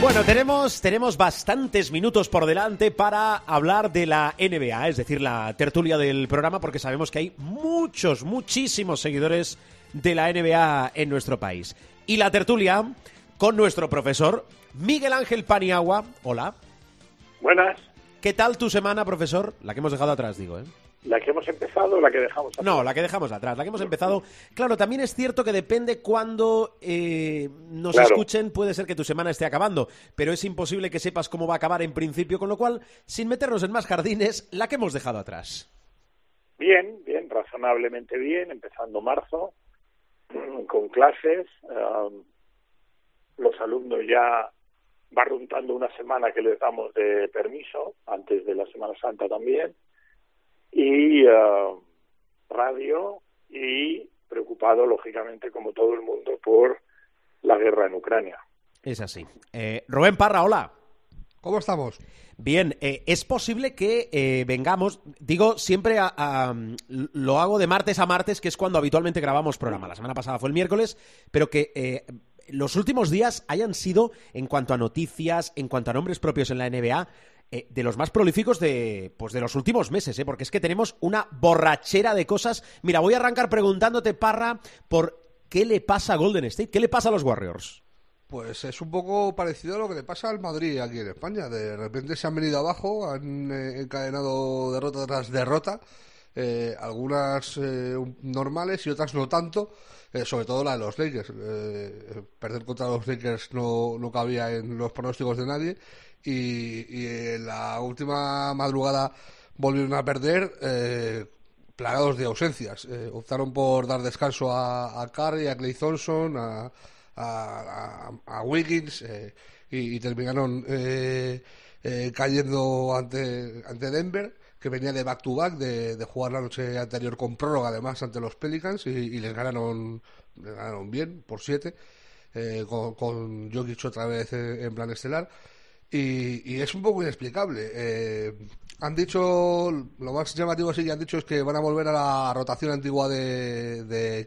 Bueno, tenemos, tenemos bastantes minutos por delante para hablar de la NBA, es decir, la tertulia del programa, porque sabemos que hay muchos, muchísimos seguidores de la NBA en nuestro país. Y la tertulia con nuestro profesor Miguel Ángel Paniagua. Hola. Buenas. ¿Qué tal tu semana, profesor? La que hemos dejado atrás, digo, ¿eh? ¿La que hemos empezado o la que dejamos atrás? No, la que dejamos atrás, la que hemos empezado. Claro, también es cierto que depende cuándo eh, nos Claro. escuchen, puede ser que tu semana esté acabando, pero es imposible que sepas cómo va a acabar en principio, con lo cual, sin meternos en más jardines, la que hemos dejado atrás. Bien, bien, razonablemente bien, empezando marzo, con clases. um, los alumnos ya barruntando una semana que les damos de permiso, antes de la Semana Santa también. Y uh, radio y preocupado, lógicamente, como todo el mundo, por la guerra en Ucrania. Es así. Eh, Rubén Parra, hola. ¿Cómo estamos? Bien, eh, es posible que eh, vengamos, digo, siempre a- a- lo hago de martes a martes, que es cuando habitualmente grabamos programa. La semana pasada fue el miércoles, pero que eh, los últimos días hayan sido, en cuanto a noticias, en cuanto a nombres propios en la NBA, eh, de los más prolíficos de, pues de los últimos meses, ¿eh? porque es que tenemos una borrachera de cosas. Mira, voy a arrancar preguntándote, Parra, por qué le pasa a Golden State, qué le pasa a los Warriors. Pues es un poco parecido a lo que le pasa al Madrid aquí en España. De repente se han venido abajo, han eh, encadenado derrota tras derrota, eh, algunas eh, normales y otras no tanto, eh, sobre todo la de los Lakers. Perder contra los Lakers no, no cabía en los pronósticos de nadie y, en la última madrugada volvieron a perder. eh, plagados de ausencias. Eh, optaron por dar descanso a, a Curry, a Clay Thompson, a, Wiggins eh, y, y terminaron eh, eh, cayendo ante, ante Denver, que venía de back-to-back, de, de jugar la noche anterior con prórroga además ante los Pelicans y, les ganaron, les ganaron bien por siete. eh, con, con Jokic otra vez en plan estelar y, y es un poco inexplicable. Eh, han dicho, lo más llamativo sí que han dicho es que van a volver a la rotación antigua de, de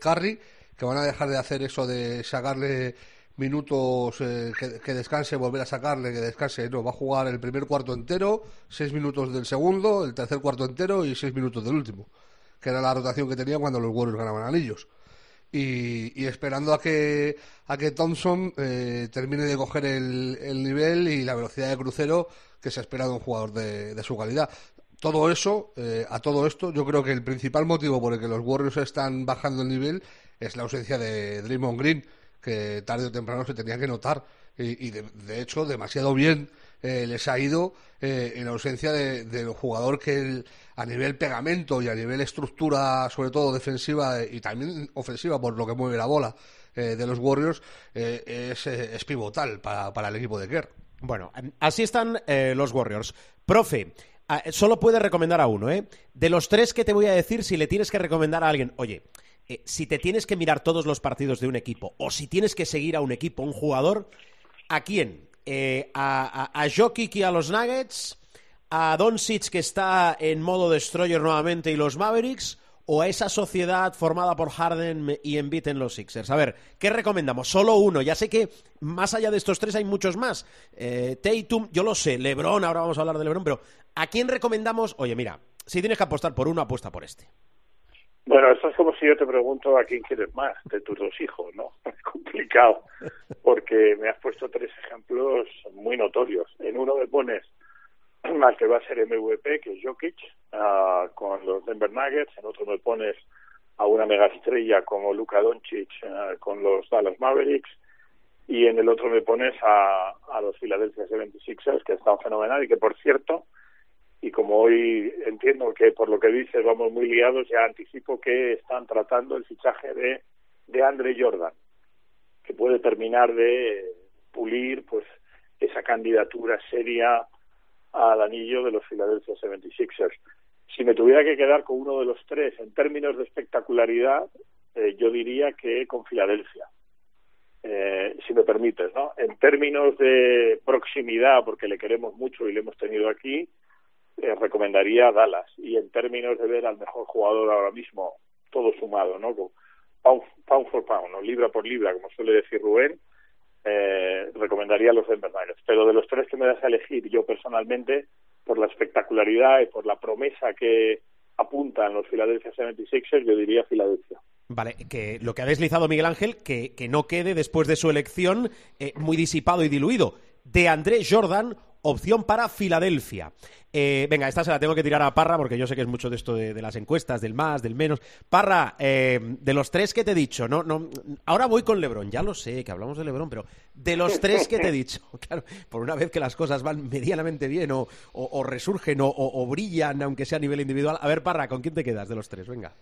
que van a dejar de hacer eso de sacarle minutos eh, que, que descanse, volver a sacarle, que descanse. No, va a jugar el primer cuarto entero, seis minutos del segundo, el tercer cuarto entero y seis minutos del último, que era la rotación que tenía cuando los Warriors ganaban anillos y, y esperando a que a que Thompson eh, termine de coger el, el nivel y la velocidad de crucero que se espera de un jugador de, de su calidad. Todo eso, eh, a todo esto, yo creo que el principal motivo por el que los Warriors están bajando el nivel es la ausencia de Draymond Green, que tarde o temprano se tenía que notar. Y, de hecho, demasiado bien eh, les ha ido eh, en ausencia de- del jugador que a nivel pegamento y a nivel estructura, sobre todo defensiva eh, y también ofensiva, por lo que mueve la bola, de los Warriors es, es pivotal para, para el equipo de Kerr. Bueno, así están los Warriors. Profe, ah, solo puedes recomendar a uno, ¿eh? De los tres que te voy a decir, si le tienes que recomendar a alguien, oye, si te tienes que mirar todos los partidos de un equipo o si tienes que seguir a un equipo, un jugador, ¿a quién? Eh, a, a, Jokic y a los Nuggets? ¿A Doncic que está en modo destroyer nuevamente y los Mavericks? ¿O a esa sociedad formada por Harden y Embiid en los Sixers? A ver, ¿qué recomendamos? Solo uno. Ya sé que más allá de estos tres hay muchos más. Eh, Tatum, yo lo sé. LeBron, ahora vamos a hablar de LeBron, pero ¿a quién recomendamos? Oye, mira, si tienes que apostar por uno, apuesta por este. Bueno, esto es como si yo te pregunto a quién quieres más de tus dos hijos, ¿no? Es complicado, porque me has puesto tres ejemplos muy notorios. En uno me pones al que va a ser MVP, que es Jokic, uh, con los Denver Nuggets. En otro me pones a una megaestrella como Luka Doncic uh, con los Dallas Mavericks. Y en el otro me pones a, a los Philadelphia 76ers, que están fenomenal y que, por cierto, y como hoy entiendo que por lo que dices vamos muy liados, ya anticipo que están tratando el fichaje de, de Andre Jordan, que puede terminar de pulir pues esa candidatura seria al anillo de los Philadelphia 76ers. Si me tuviera que quedar con uno de los tres en términos de espectacularidad, eh, yo diría que con Filadelfia. Eh, si me permites, ¿no? En términos de proximidad, porque le queremos mucho y le hemos tenido aquí, eh, recomendaría Dallas. Y en términos de ver al mejor jugador ahora mismo, todo sumado, ¿no? Pound, pound for pound, ¿no? libra por libra, como suele decir Rubén, eh, recomendaría los Denver Nuggets. Pero de los tres que me das a elegir, yo personalmente, por la espectacularidad y por la promesa que apuntan los Philadelphia 76ers, yo diría Filadelfia. Vale, que lo que ha deslizado Miguel Ángel, que, que no quede después de su elección eh, muy disipado y diluido. De André Jordan, opción para Filadelfia. Eh, venga, esta se la tengo que tirar a Parra porque yo sé que es mucho de esto de, de las encuestas, del más, del menos. Parra, eh, de los tres que te he dicho, no, no, ahora voy con Lebron, ya lo sé que hablamos de Lebron, pero de los tres que te he dicho, claro, por una vez que las cosas van medianamente bien o, o, o resurgen o, o, brillan, aunque sea a nivel individual. A ver, Parra, ¿con quién te quedas de los tres? Venga.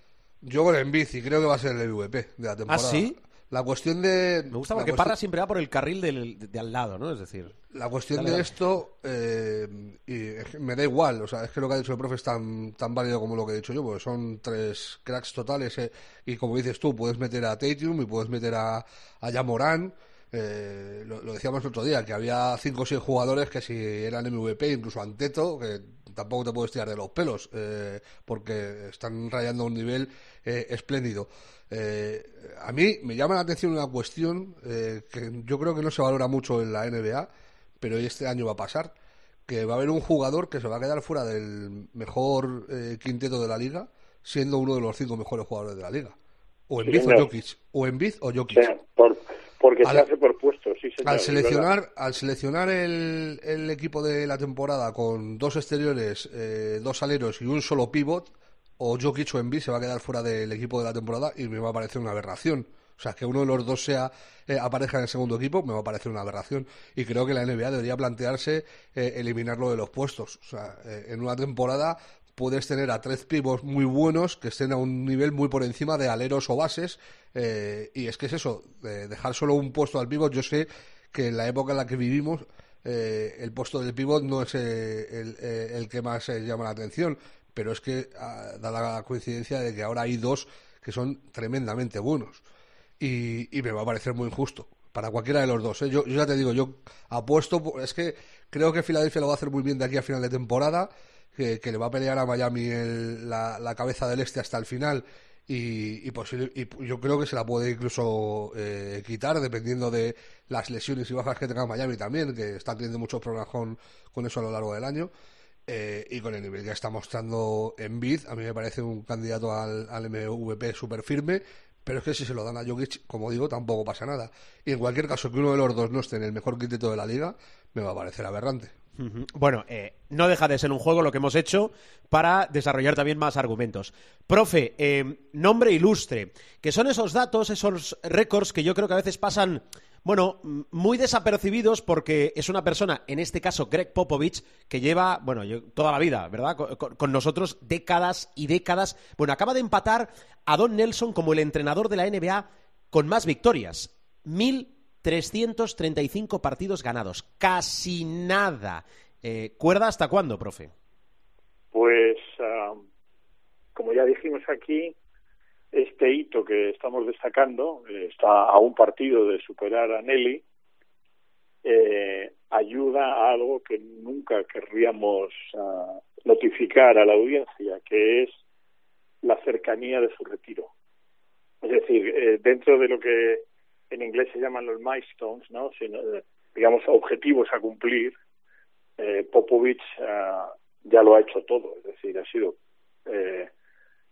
Yo con Embiid y creo que va a ser el MVP de la temporada. ¿Ah, sí? La cuestión de... Me gusta porque Parra siempre va por el carril del, de, de, al lado, ¿no? Es decir... La cuestión dale, de dale. esto, eh, y me da igual, o sea, es que lo que ha dicho el profe es tan, tan válido como lo que he dicho yo, porque son tres cracks totales, eh, y como dices tú, puedes meter a Tatum y puedes meter a, a Yamorán, eh, lo, lo, decíamos el otro día, que había cinco o seis jugadores que si eran MVP, incluso Anteto, que tampoco te puedes tirar de los pelos, eh, porque están rayando a un nivel eh, espléndido. Eh, a mí me llama la atención una cuestión eh, que yo creo que no se valora mucho en la NBA, pero este año va a pasar, que va a haber un jugador que se va a quedar fuera del mejor eh, quinteto de la liga, siendo uno de los cinco mejores jugadores de la liga. O Embiid sí, o Jokic. O Embiid o Jokic. Sí, por, porque al, se hace por puestos, sí, señor, Al seleccionar, al seleccionar el, el, equipo de la temporada con dos exteriores, eh, dos aleros y un solo pivot, o Jokic o Embiid se va a quedar fuera del equipo de la temporada y me va a parecer una aberración. O sea, que uno de los dos sea eh, aparezca en el segundo equipo me va a parecer una aberración. Y creo que la NBA debería plantearse eh, eliminarlo de los puestos. O sea, eh, en una temporada puedes tener a tres pibos muy buenos que estén a un nivel muy por encima de aleros o bases. Eh, y es que es eso, dejar solo un puesto al pivot. Yo sé que en la época en la que vivimos, eh, el puesto del pivot no es eh, el, el, que más llama la atención pero es que uh, da la coincidencia de que ahora hay dos que son tremendamente buenos. Y, y me va a parecer muy injusto para cualquiera de los dos. ¿eh? Yo, yo, ya te digo, yo apuesto, es que creo que Filadelfia lo va a hacer muy bien de aquí a final de temporada, que, le va a pelear a Miami el, la, la, cabeza del este hasta el final. Y, y, posible, y, yo creo que se la puede incluso eh, quitar dependiendo de las lesiones y bajas que tenga Miami también, que está teniendo muchos problemas con, con eso a lo largo del año. Eh, y con el nivel que está mostrando en Bid, a mí me parece un candidato al, al MVP súper firme, pero es que si se lo dan a Jokic, como digo, tampoco pasa nada. Y en cualquier caso, que uno de los dos no esté en el mejor quinteto de la liga, me va a parecer aberrante. Bueno, eh, no deja de ser un juego lo que hemos hecho para desarrollar también más argumentos. Profe, eh, nombre ilustre, que son esos datos, esos récords que yo creo que a veces pasan bueno, muy desapercibidos porque es una persona, en este caso Greg Popovich, que lleva, bueno, yo, toda la vida, ¿verdad? Con, con, nosotros décadas y décadas. Bueno, acaba de empatar a Don Nelson como el entrenador de la NBA con más victorias. 1.335 partidos ganados. Casi nada. Eh, ¿Cuerda hasta cuándo, profe? Pues, ah, como ya dijimos aquí, este hito que estamos destacando eh, está a un partido de superar a Nelly. Eh, ayuda a algo que nunca querríamos ah, notificar a la audiencia, que es la cercanía de su retiro. Es decir, eh, dentro de lo que en inglés se llaman los milestones, ¿no? Sino, eh, digamos, objetivos a cumplir, eh, Popovich ah, ya lo ha hecho todo. Es decir, ha sido eh,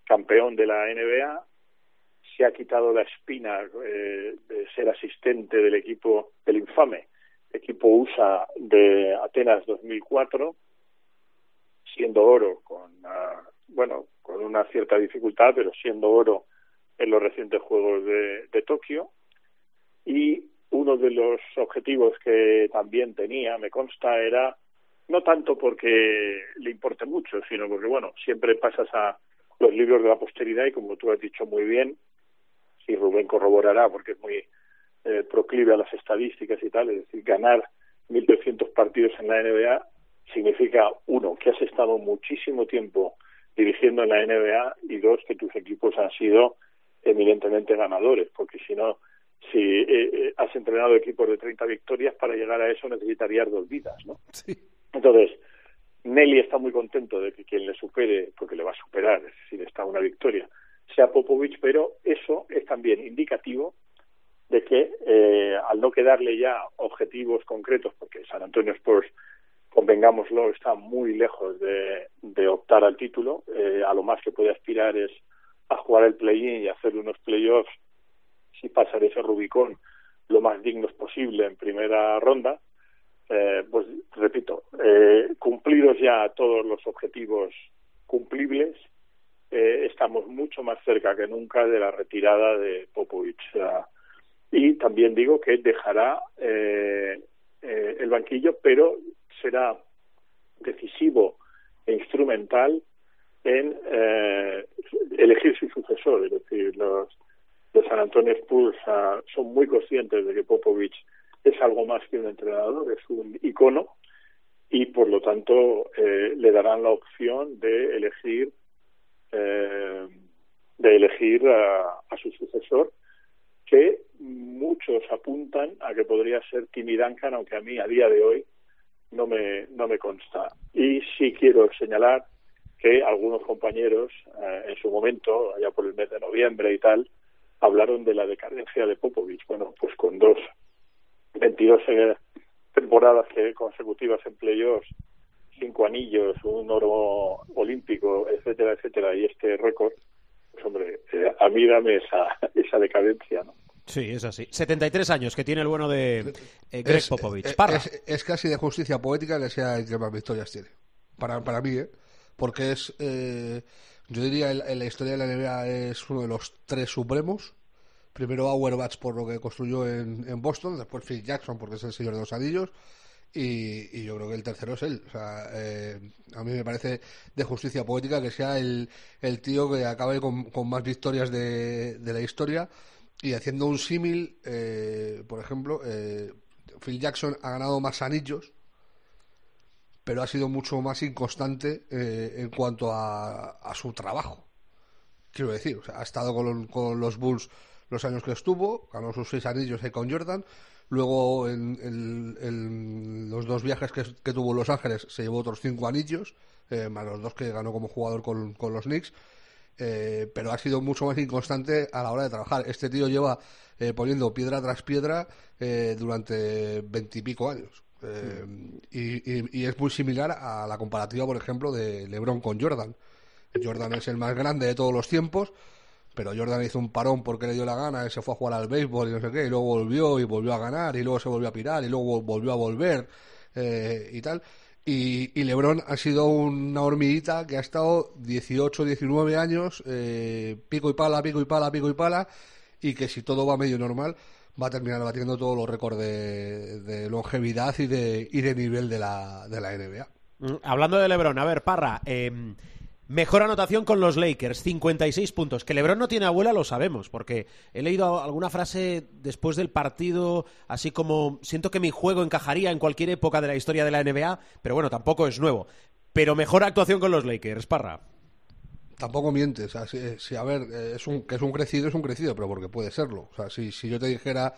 campeón de la NBA, se ha quitado la espina eh, de ser asistente del equipo, del infame equipo USA de Atenas 2004, siendo oro con, uh, bueno, con una cierta dificultad, pero siendo oro en los recientes Juegos de Tokio. Y uno de los objetivos que también tenía, me consta, era no tanto porque le importe mucho, sino porque, bueno, siempre pasas a los libros de la posteridad y como tú has dicho muy bien, y Rubén corroborará porque es muy eh, proclive a las estadísticas y tal, es decir, ganar 1.300 partidos en la NBA significa, uno, que has estado muchísimo tiempo dirigiendo en la NBA y dos, que tus equipos han sido eminentemente ganadores, porque si no, si eh, eh, has entrenado equipos de 30 victorias, para llegar a eso necesitarías dos vidas, ¿no? Sí. Entonces, Nelly está muy contento de que quien le supere, porque le va a superar, es decir, está una victoria, sea Popovich, pero eso es también indicativo de que eh, al no quedarle ya objetivos concretos, porque San Antonio Spurs, convengámoslo, está muy lejos de, de optar al título, eh, a lo más que puede aspirar es a jugar el play-in y hacer unos playoffs, si pasar ese Rubicón, lo más dignos posible en primera ronda, eh, pues repito, eh, cumplidos ya todos los objetivos cumplibles, eh, estamos mucho más cerca que nunca de la retirada de Popovich. Y también digo que dejará eh, eh, el banquillo, pero será decisivo e instrumental en elegir su sucesor. Es decir, los de San Antonio Spurs son muy conscientes de que Popovich es algo más que un entrenador, es un icono y por lo tanto eh, le darán la opción de elegir eh, de elegir a, a su sucesor que muchos apuntan a que podría ser Timmy Duncan, aunque a mí a día de hoy no me, no me consta. Y sí quiero señalar que algunos compañeros eh, en su momento, allá por el mes de noviembre y tal, hablaron de la decadencia de Popovich. Bueno, pues con dos 22 eh, temporadas que consecutivas en playoffs, cinco anillos, un oro olímpico, etcétera, etcétera, y este récord, pues hombre, eh, a mí dame esa, esa decadencia, ¿no? Sí, es así. 73 años que tiene el bueno de eh, Greg es, Popovich. es- es casi de justicia poética que sea el que más victorias tiene. Para, para mí, ¿eh? Porque es, eh, yo diría, en, en la historia de la NBA es uno de los tres supremos. Primero Auerbach por lo que construyó en, Boston, después Phil Jackson porque es el señor de los anillos. Y, y yo creo que el tercero es él. O sea, eh, a mí me parece de justicia poética que sea el, el tío que acabe con, más victorias de, de la historia. Y haciendo un símil, eh, por ejemplo, eh, Phil Jackson ha ganado más anillos, pero ha sido mucho más inconstante eh, en cuanto a, su trabajo. Quiero decir, ha estado con, los Bulls los años que estuvo, ganó sus seis anillos ahí con Jordan. Luego, en, los dos viajes que, tuvo Los Ángeles, se llevó otros cinco anillos, eh, más los dos que ganó como jugador con, con los Knicks. Eh, pero ha sido mucho más inconstante a la hora de trabajar. Este tío lleva eh, poniendo piedra tras piedra eh, durante veintipico años. Eh, y, y- y es muy similar a la comparativa, por ejemplo, de LeBron con Jordan. Jordan es el más grande de todos los tiempos, pero Jordan hizo un parón porque le dio la gana, y se fue a jugar al béisbol y no sé qué, y luego volvió y volvió a ganar, y luego se volvió a pirar, y luego vol- volvió a volver eh, y tal. Y, y LeBron ha sido una hormiguita que ha estado 18, 19 años, eh, pico y pala, pico y pala, pico y pala, y que si todo va medio normal, va a terminar batiendo todos los récords de, longevidad y de, y de nivel de la, de la NBA. Mm, Hablando de Lebron, a ver, Parra, eh, Mejor anotación con los Lakers, 56 puntos. Que LeBron no tiene abuela lo sabemos, porque he leído alguna frase después del partido, así como siento que mi juego encajaría en cualquier época de la historia de la NBA, pero bueno, tampoco es nuevo. Pero mejor actuación con los Lakers, Parra. Tampoco mientes. O sea, si, a ver, eh, es un, que es un crecido, es un crecido, pero porque puede serlo. O sea, si, si yo te dijera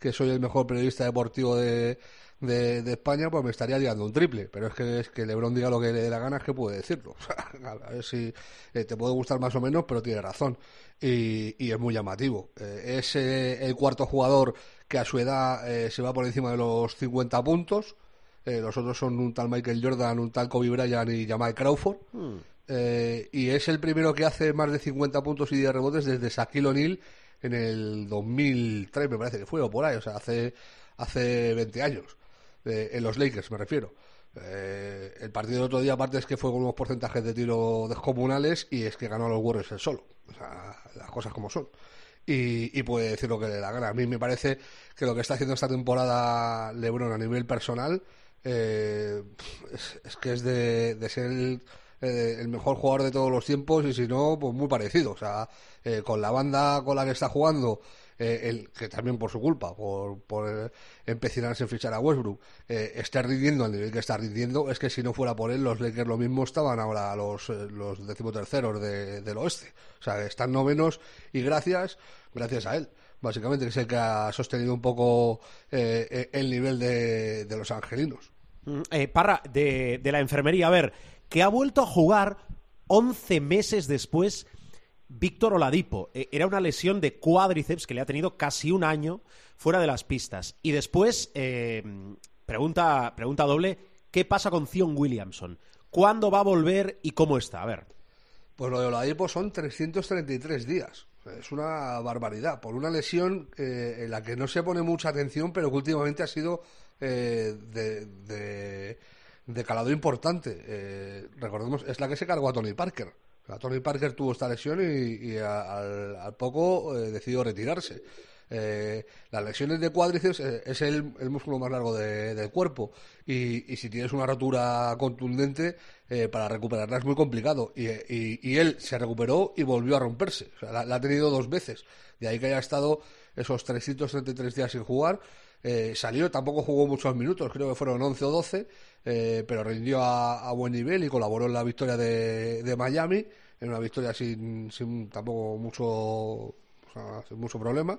que soy el mejor periodista deportivo de, de, España, pues me estaría liando un triple. Pero es que, es que Lebron diga lo que le dé la gana, es que puede decirlo. a ver si eh, te puede gustar más o menos, pero tiene razón. Y, y es muy llamativo. Eh, es el cuarto jugador que a su edad se va por encima de los 50 puntos. los otros son un tal Michael Jordan, un tal Kobe Bryant y Jamal Crawford. Hmm. Y es el primero que hace más de 50 puntos y 10 rebotes desde Shaquille O'Neal en el 2003, me parece que fue, o por ahí, o sea, hace, hace 20 años en los Lakers me refiero. Eh, el partido del otro día, aparte, es que fue con unos porcentajes de tiro descomunales y es que ganó a los Warriors el solo. O sea, las cosas como son. Y, puede decir lo que le da gana. A mí me parece que lo que está haciendo esta temporada LeBron a nivel personal eh, es, que es de, ser eh, el, mejor jugador de todos los tiempos y si no, pues muy parecido. O sea, con la banda con la que está jugando eh, el, que también por su culpa, por, por eh, empecinarse en fichar a Westbrook, eh, está rindiendo al nivel que está rindiendo, es que si no fuera por él, los Lakers lo mismo estaban ahora los, los decimoterceros de, del oeste. O sea, están novenos y gracias, gracias a él básicamente, que es el que ha sostenido un poco el nivel de, los angelinos. Mm, Parra, de, de, la enfermería, a ver, que ha vuelto a jugar 11 meses después Víctor Oladipo. E, era una lesión de cuádriceps que le ha tenido casi un año fuera de las pistas. Y después, eh, pregunta, pregunta doble, ¿qué pasa con Zion Williamson? ¿Cuándo va a volver y cómo está? A ver. Pues lo de Oladipo son 333 días. Es una barbaridad. Por una lesión eh, en la que no se pone mucha atención, pero que últimamente ha sido eh, de, de, calado importante. recordemos, es la que se cargó a Tony Parker. Tony Parker tuvo esta lesión y, al, poco eh, decidió retirarse. Eh, las lesiones de cuádriceps eh, es el, músculo más largo del cuerpo y, si tienes una rotura contundente para recuperarla es muy complicado y, él se recuperó y volvió a romperse o sea, la, ha tenido dos veces de ahí que haya estado esos 333 días sin jugar salió tampoco jugó muchos minutos creo que fueron 11 o 12 eh, pero rindió a, buen nivel y colaboró en la victoria de, Miami, en una victoria sin, sin tampoco mucho, mucho problema,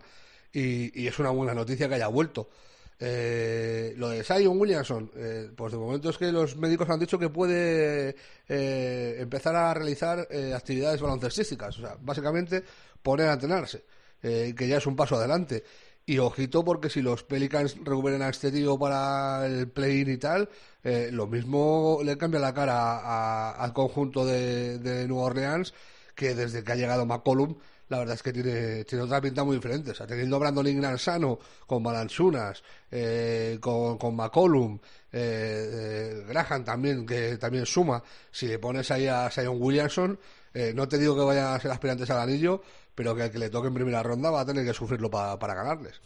y, es una buena noticia que haya vuelto. Eh, lo de Zion Williamson, eh, pues de momento es que los médicos han dicho que puede empezar a realizar actividades baloncestísticas, o sea, básicamente poner a entrenarse, que ya es un paso adelante. Y ojito porque si los Pelicans recuperan a este tío para el play-in y tal, eh, lo mismo le cambia la cara al conjunto de, de Nueva Orleans que desde que ha llegado McCollum la verdad es que tiene, tiene otra pinta muy diferente. O sea, teniendo Brandon Ingram sano, con Balanzunas, eh, con, con McCollum, eh, eh, Graham también, que también suma, si le pones ahí a Sion Williamson, eh, no te digo que vayan a ser aspirantes al anillo, pero que el que le toque en primera ronda va a tener que sufrirlo para ganarles.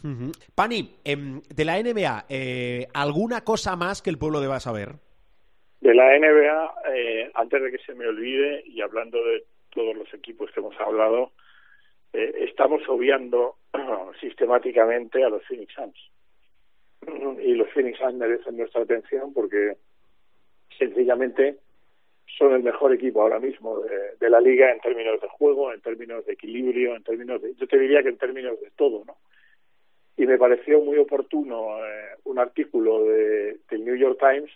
Pani, em, de la NBA, eh, ¿alguna cosa más que el pueblo deba saber? De la NBA, eh, antes de que se me olvide, y hablando de todos los equipos que hemos hablado, eh, estamos obviando sistemáticamente a los Phoenix Suns. Y los Phoenix Suns merecen nuestra atención porque sencillamente son el mejor equipo ahora mismo de, la liga en términos de juego, en términos de equilibrio, en términos de, yo te diría que en términos de todo, ¿no? Y me pareció muy oportuno eh, un artículo de, del New York Times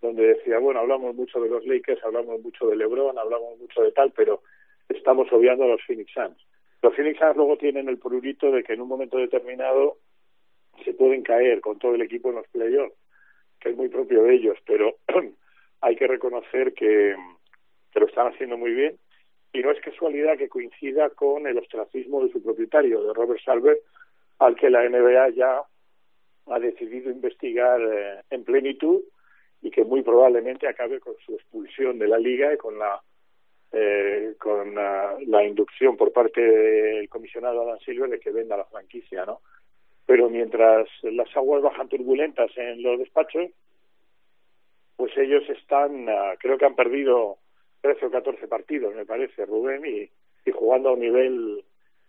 donde decía, bueno, hablamos mucho de los Lakers, hablamos mucho de LeBron, hablamos mucho de tal, pero estamos obviando a los Phoenix Suns. Los Phoenix Suns luego tienen el prurito de que en un momento determinado se pueden caer con todo el equipo en los playoffs, que es muy propio de ellos, pero hay que reconocer que, que lo están haciendo muy bien y no es casualidad que coincida con el ostracismo de su propietario, de Robert Salver, al que la NBA ya ha decidido investigar eh, en plenitud y que muy probablemente acabe con su expulsión de la liga y con la eh, con la, la, inducción por parte del comisionado Adam Silver de que venda la franquicia, ¿no? Pero mientras las aguas bajan turbulentas en los despachos, pues ellos están, ah, creo que han perdido 13 o 14 partidos, me parece, Rubén, y, jugando a un nivel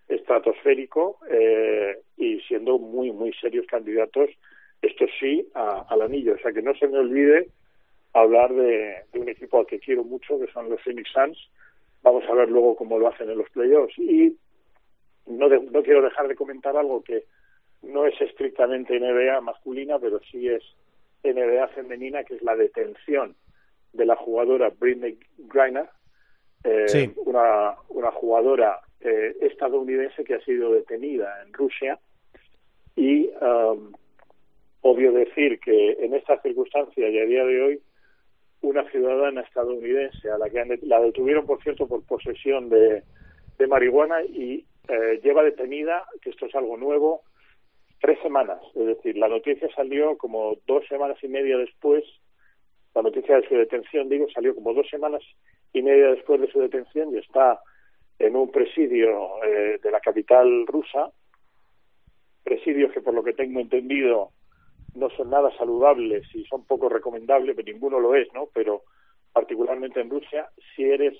estratosférico eh, y siendo muy, muy serios candidatos, esto sí, a, al anillo. O sea, que no se me olvide hablar de, de un equipo al que quiero mucho, que son los Phoenix Suns. Vamos a ver luego cómo lo hacen en los playoffs. Y no, de- no quiero dejar de comentar algo que no es estrictamente NBA masculina, pero sí es NBA femenina, que es la detención de la jugadora Britney Griner, eh, Sí. una, una jugadora eh, estadounidense que ha sido detenida en Rusia y um, obvio decir que en estas circunstancias y a día de hoy una ciudadana estadounidense a la que han la detuvieron por cierto por posesión de, de marihuana y eh, lleva detenida que esto es algo nuevo tres semanas es decir la noticia salió como dos semanas y media después la noticia de su detención digo salió como dos semanas y media después de su detención y está en un presidio eh, de la capital rusa presidios que por lo que tengo entendido no son nada saludables y son poco recomendables, pero ninguno lo es, ¿no? Pero particularmente en Rusia, si eres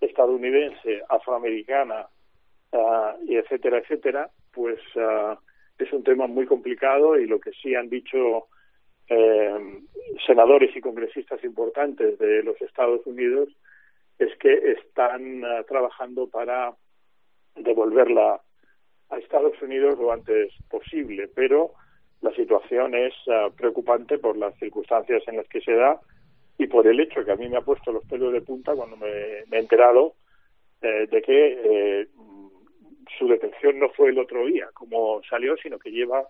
estadounidense, afroamericana, ah, y etcétera, etcétera, pues ah, es un tema muy complicado y lo que sí han dicho eh, senadores y congresistas importantes de los Estados Unidos es que están ah, trabajando para devolverla a Estados Unidos lo antes posible, pero la situación es ah, preocupante por las circunstancias en las que se da y por el hecho que a mí me ha puesto los pelos de punta cuando me, me he enterado eh, de que eh, su detención no fue el otro día como salió, sino que lleva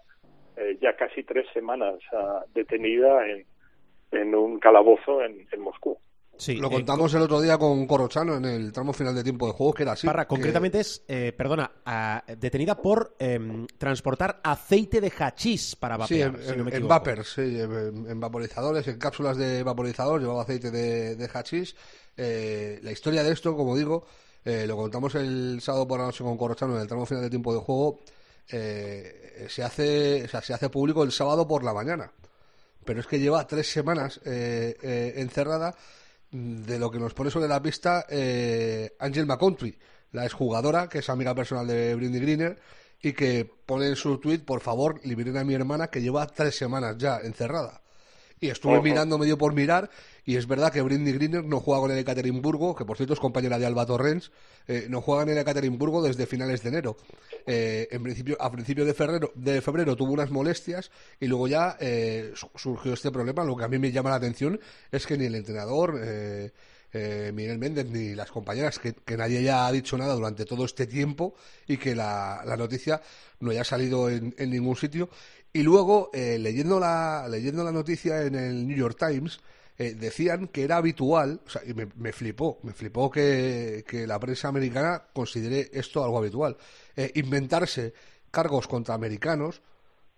eh, ya casi tres semanas ah, detenida en, en un calabozo en, en Moscú. Sí, Lo eh, contamos el otro día con Corrochano en el tramo final de tiempo de juego, que era así. Parra, que- concretamente es, eh, perdona, ah, detenida por em, transportar aceite de hachís para Sí, vapear, en, si no me en vapers, sí, en, en vaporizadores, en cápsulas de vaporizador, llevaba aceite de, de hachís. Eh, la historia de esto, como digo, eh, lo contamos el sábado por la noche con Corrochano en el tramo final de tiempo de juego. eh, se hace, o sea, se hace público el sábado por la mañana. Pero es que lleva tres semanas eh, eh, encerrada de lo que nos pone sobre la pista eh, Angel McCountry, la exjugadora que es amiga personal de Brindy Greener y que pone en su tweet, por favor, liberen a mi hermana que lleva tres semanas ya encerrada. Y estuve mirando medio por mirar y es verdad que Brindy Greener no juega con el Ekaterimburgo, que por cierto es compañera de Alba Torrens, eh, no juega en el Ekaterimburgo desde finales de enero. Eh, en principio, a principios de febrero, de febrero tuvo unas molestias y luego ya eh, su- surgió este problema. Lo que a mí me llama la atención es que ni el entrenador, eh, eh, Miguel Méndez, ni las compañeras, que, que nadie ya ha dicho nada durante todo este tiempo y que la, la noticia no haya salido en, en ningún sitio. Y luego, eh, leyendo, la, leyendo la noticia en el New York Times, eh, decían que era habitual, o sea, y me, flipó, me flipó que, que la prensa americana considere esto algo habitual, eh, inventarse cargos contra americanos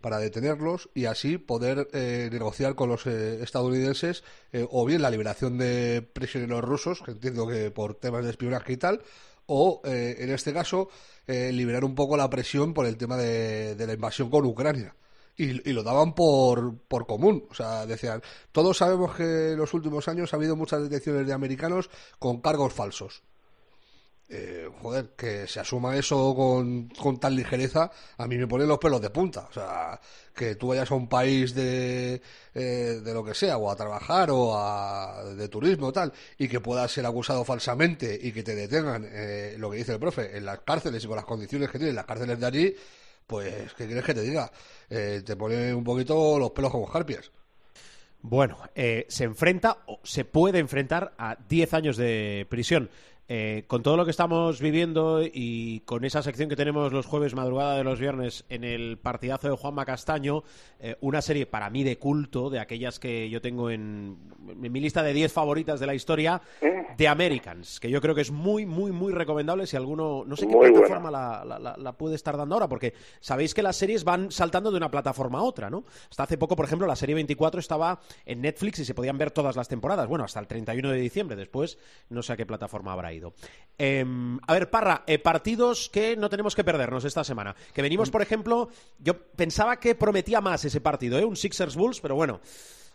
para detenerlos y así poder eh, negociar con los eh, estadounidenses eh, o bien la liberación de prisioneros rusos, que entiendo que por temas de espionaje y tal, o en este caso liberar un poco la presión por el tema de la invasión con Ucrania. Y, y lo daban por, por común. O sea, decían, todos sabemos que en los últimos años ha habido muchas detenciones de americanos con cargos falsos. Eh, joder, que se asuma eso con, con tal ligereza, a mí me ponen los pelos de punta. O sea, que tú vayas a un país de, eh, de lo que sea, o a trabajar, o a, de turismo tal, y que puedas ser acusado falsamente y que te detengan, eh, lo que dice el profe, en las cárceles y con las condiciones que tienen las cárceles de allí, pues, ¿qué quieres que te diga? Eh, te pone un poquito los pelos como escarpias. Bueno, eh, se enfrenta o se puede enfrentar a 10 años de prisión. Eh, con todo lo que estamos viviendo y con esa sección que tenemos los jueves, madrugada de los viernes, en el partidazo de Juanma Castaño, eh, una serie para mí de culto, de aquellas que yo tengo en, en mi lista de 10 favoritas de la historia, de Americans, que yo creo que es muy, muy, muy recomendable si alguno, no sé qué Muy plataforma la, la- la- la puede estar dando ahora, porque sabéis que las series van saltando de una plataforma a otra, ¿no? Hasta hace poco, por ejemplo, la serie 24 estaba en Netflix y se podían ver todas las temporadas, bueno, hasta el 31 de diciembre, después no sé a qué plataforma habrá ido. Em, a ver, Parra, eh, partidos que no tenemos que perdernos esta semana. Que venimos, por ejemplo, yo pensaba que prometía más ese partido, ¿eh? Un Sixers Bulls, pero bueno,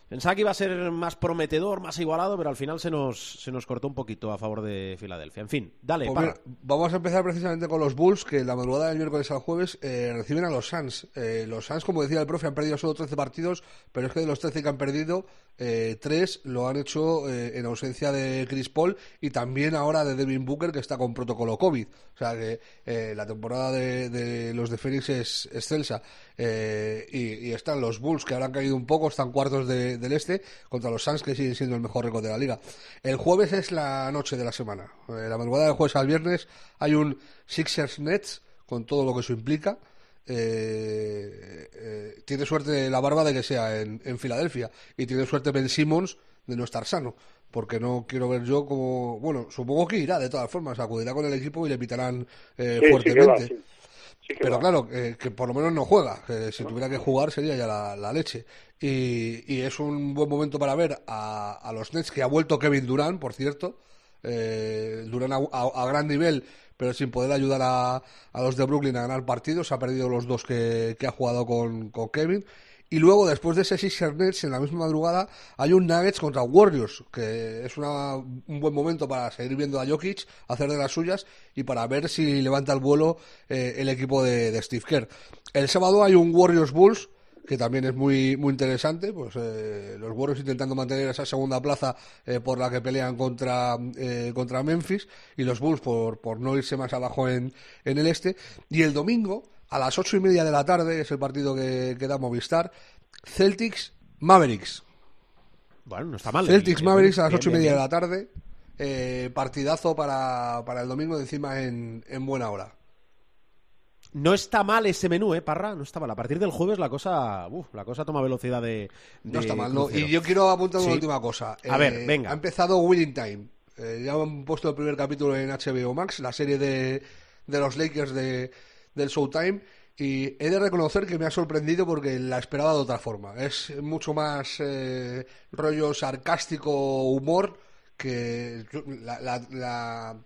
Pensaba que iba a ser más prometedor, más igualado, pero al final se nos, se nos cortó un poquito a favor de Filadelfia. En fin, dale, Pues Parra. mira, vamos a empezar precisamente con los Bulls, que la madrugada del miércoles al jueves eh, reciben a los Suns. Eh, los Suns, como decía el profe, han perdido solo 13 partidos, pero es que de los 13 que han perdido, eh, 3 lo han hecho eh, en ausencia de Chris Paul y también ahora de Devin Booker, que está con protocolo COVID. O sea que eh, la temporada de, los de Phoenix es excelsa. Y, están los Bulls, que han caído un poco, están cuartos de- del este, contra los Suns, que siguen siendo el mejor récord de la liga. El jueves es la noche de la semana. La madrugada del jueves al viernes hay un Sixers Nets, con todo lo que eso implica. Eh, eh, tiene suerte la barba de que sea en, en Filadelfia. Y tiene suerte Ben Simmons de no estar sano. Porque no quiero ver yo como. Bueno, supongo que irá de todas formas. Acudirá con el equipo y le pitarán eh, Sí, sí que fuertemente. va, sí. Sí que Pero va. claro, eh, que por lo menos no juega. si tuviera que jugar sería ya la, la leche. Y, y es un buen momento para ver a, a los Nets, que ha vuelto Kevin Durant, por cierto. Eh, a, a- a gran nivel, pero sin poder ayudar a, a los de Brooklyn a ganar partidos. Ha perdido los dos que, que ha jugado con, con Kevin. Y luego, después de ese Sixers en la misma madrugada, hay un Nuggets contra Warriors, que es una- un buen momento para seguir viendo a Jokic, hacer de las suyas y para ver si levanta el vuelo eh, el equipo de Steve Kerr. El sábado hay un Warriors Bulls, que también es muy, muy interesante, pues eh, los Warriors intentando mantener esa segunda plaza eh, por la que pelean contra, eh, contra Memphis y los Bulls por, por no irse más abajo en, en el este. Y el domingo, a las ocho y media de la tarde, es el partido que, que da Movistar, Celtics Mavericks. Bueno, no está mal. Celtics Bien, Mavericks a las ocho y bien, media de la tarde. eh, partidazo para, para el domingo de encima en, en buena hora. No está mal ese menú, ¿eh, Parra? No está mal. A partir del jueves la cosa, uf, la cosa toma velocidad de, No está mal. Y yo quiero apuntar una Sí. última cosa. A ver, venga. Ha empezado Winning Time. Eh, ya han puesto el primer capítulo en HBO Max, la serie de, de los Lakers de, del Showtime. Y he de reconocer que me ha sorprendido porque la esperaba de otra forma. Es mucho más eh, rollo sarcástico, humor, que la, la- la-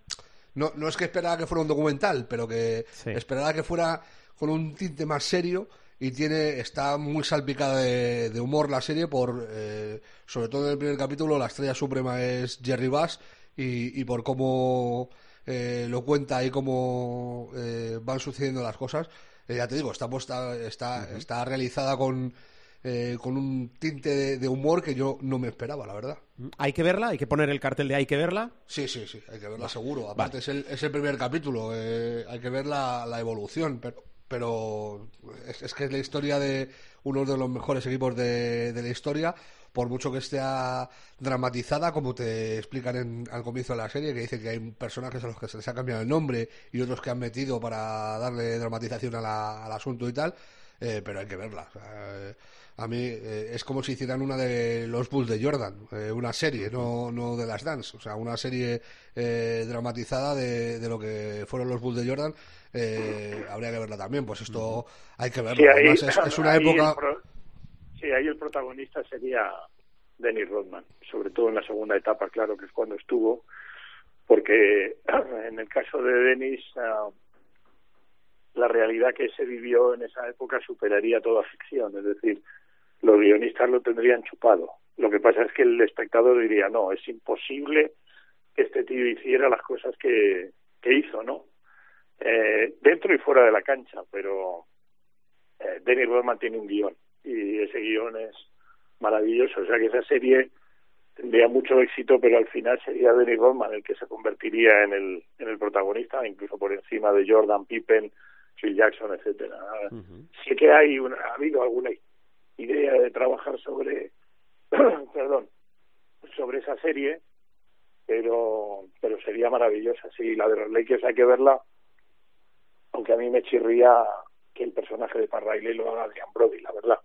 no, no es que esperaba que fuera un documental, pero que Sí. esperaba que fuera con un tinte más serio y tiene está muy salpicada de, de humor la serie por eh, sobre todo en el primer capítulo la estrella suprema es Jerry Bass y, y por cómo eh, lo cuenta y cómo eh, van sucediendo las cosas. Eh, ya te digo está puesta está está realizada con eh, con un tinte de, de humor que yo no me esperaba la verdad Hay que verla, hay que poner el cartel de hay que verla. Sí, sí, sí, hay que verla seguro. Aparte es, el, es el primer capítulo, eh, hay que ver la, la evolución, pero, pero es, es que es la historia de uno de los mejores equipos de, de la historia, por mucho que esté dramatizada, como te explican en- al comienzo de la serie, que dicen que hay personajes a los que se les ha cambiado el nombre y otros que han metido para darle dramatización a la- al asunto y tal, eh, pero hay que verla. o sea, eh, a mí eh, es como si hicieran una de los Bulls de Jordan, eh, una serie, no, no de las Dance, o sea, una serie eh, dramatizada de, de lo que fueron los Bulls de Jordan. eh, habría que verla también, pues esto hay que verlo. Sí, ahí, Además, es, es una época. pro- sí, ahí el protagonista sería Dennis Rodman, sobre todo en la segunda etapa, claro, que es cuando estuvo, porque en el caso de Dennis, ah, la realidad que se vivió en esa época superaría toda ficción, es decir, los guionistas lo tendrían chupado. Lo que pasa es que el espectador diría, no, es imposible que este tío hiciera las cosas que, que hizo, ¿no? Eh, dentro y fuera de la cancha, pero eh, Dennis Rodman tiene un guion y ese guion es maravilloso. O sea que esa serie tendría mucho éxito, pero al final sería Dennis Rodman el que se convertiría en el, en el protagonista, incluso por encima de Jordan, Pippen, Phil Jackson, etcétera. Sí que hay una, ha habido alguna idea de trabajar sobre, perdón, sobre esa serie, pero pero sería maravillosa. Sí, la de los Lakers hay que verla, aunque a mí me chirría que el personaje de Pat Riley lo haga Adrian Brody, la verdad.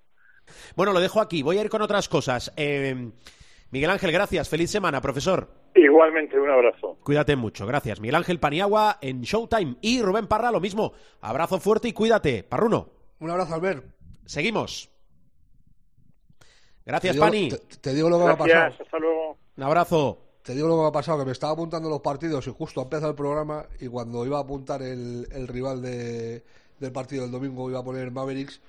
Bueno, lo dejo aquí. Voy a ir con otras cosas. Eh, Miguel Ángel, gracias. Feliz semana, profesor. Igualmente, un abrazo. Cuídate mucho, gracias. Miguel Ángel Paniagua en Showtime. Y Rubén Parra, lo mismo. Abrazo fuerte y cuídate. Parruno, Un abrazo, Albert. seguimos. Te Gracias, digo, Pani. te, te digo lo que me ha pasado. Gracias, hasta luego. Un abrazo. Te digo lo que me ha pasado, que me estaba apuntando los partidos y justo ha empezado el programa y cuando iba a apuntar el, el rival de, del partido del domingo iba a poner Mavericks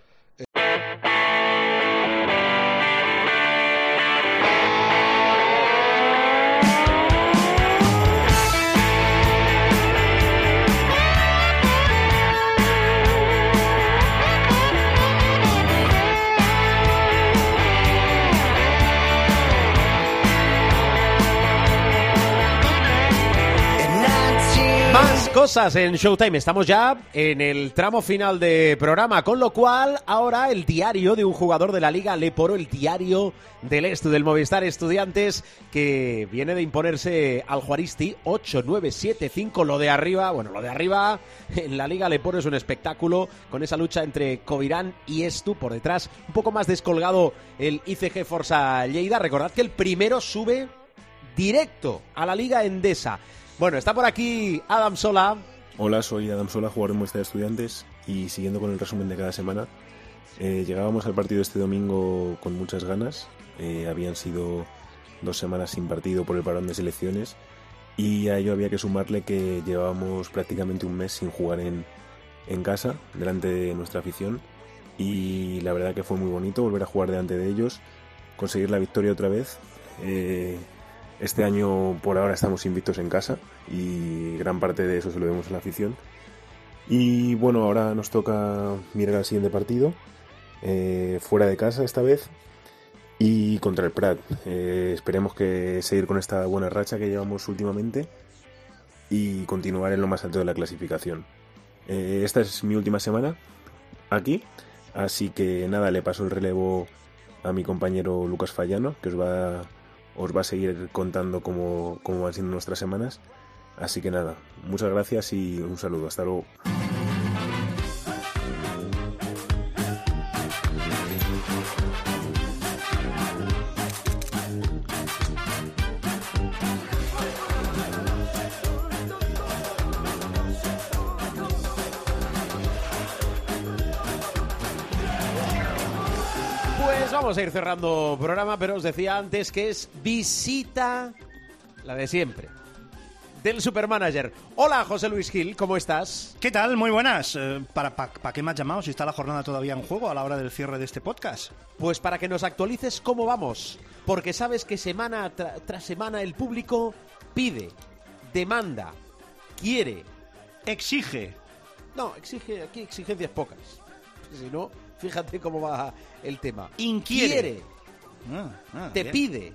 cosas en Showtime. Estamos ya en el tramo final de programa, con lo cual ahora el diario de un jugador de la Liga Leporo, el diario del Estu del Movistar Estudiantes, que viene de imponerse al Juaristi 8-9-7-5. Lo de arriba, bueno, lo de arriba en la Liga Leporo es un espectáculo con esa lucha entre Covirán y Estu por detrás. Un poco más descolgado el ICG Forza Lleida. Recordad que el primero sube directo a la Liga Endesa. Bueno, está por aquí Adam Sola. Hola, soy Adam Sola, jugador de muestra de estudiantes y siguiendo con el resumen de cada semana, eh, llegábamos al partido este domingo con muchas ganas. Eh, habían sido dos semanas sin partido por el parón de selecciones y a ello había que sumarle que llevábamos prácticamente un mes sin jugar en, en casa, delante de nuestra afición y la verdad que fue muy bonito volver a jugar delante de ellos, conseguir la victoria otra vez. Eh, este año por ahora estamos invictos en casa y gran parte de eso se lo vemos a la afición. Y bueno, ahora nos toca mirar al siguiente partido, eh, fuera de casa esta vez y contra el Prat. Eh, esperemos que seguir con esta buena racha que llevamos últimamente y continuar en lo más alto de la clasificación. Eh, esta es mi última semana aquí, así que nada, le paso el relevo a mi compañero Lucas Fallano, que os va os va a seguir contando cómo, cómo van siendo nuestras semanas. Así que nada, muchas gracias y un saludo. Hasta luego. Vamos a ir cerrando programa, pero os decía antes que es visita, la de siempre, del Supermanager. Hola, José Luis Gil, ¿cómo estás? ¿Qué tal? Muy buenas. Eh, ¿Para, pa- pa qué me has llamado si está la jornada todavía en juego a la hora del cierre de este podcast? Pues para que nos actualices cómo vamos, porque sabes que semana tra- tras semana el público pide, demanda, quiere. Exige. No, exige, aquí exigencias pocas. Si no, fíjate cómo va el tema. Inquiere. Quiere, Ah, ah, te bien. pide.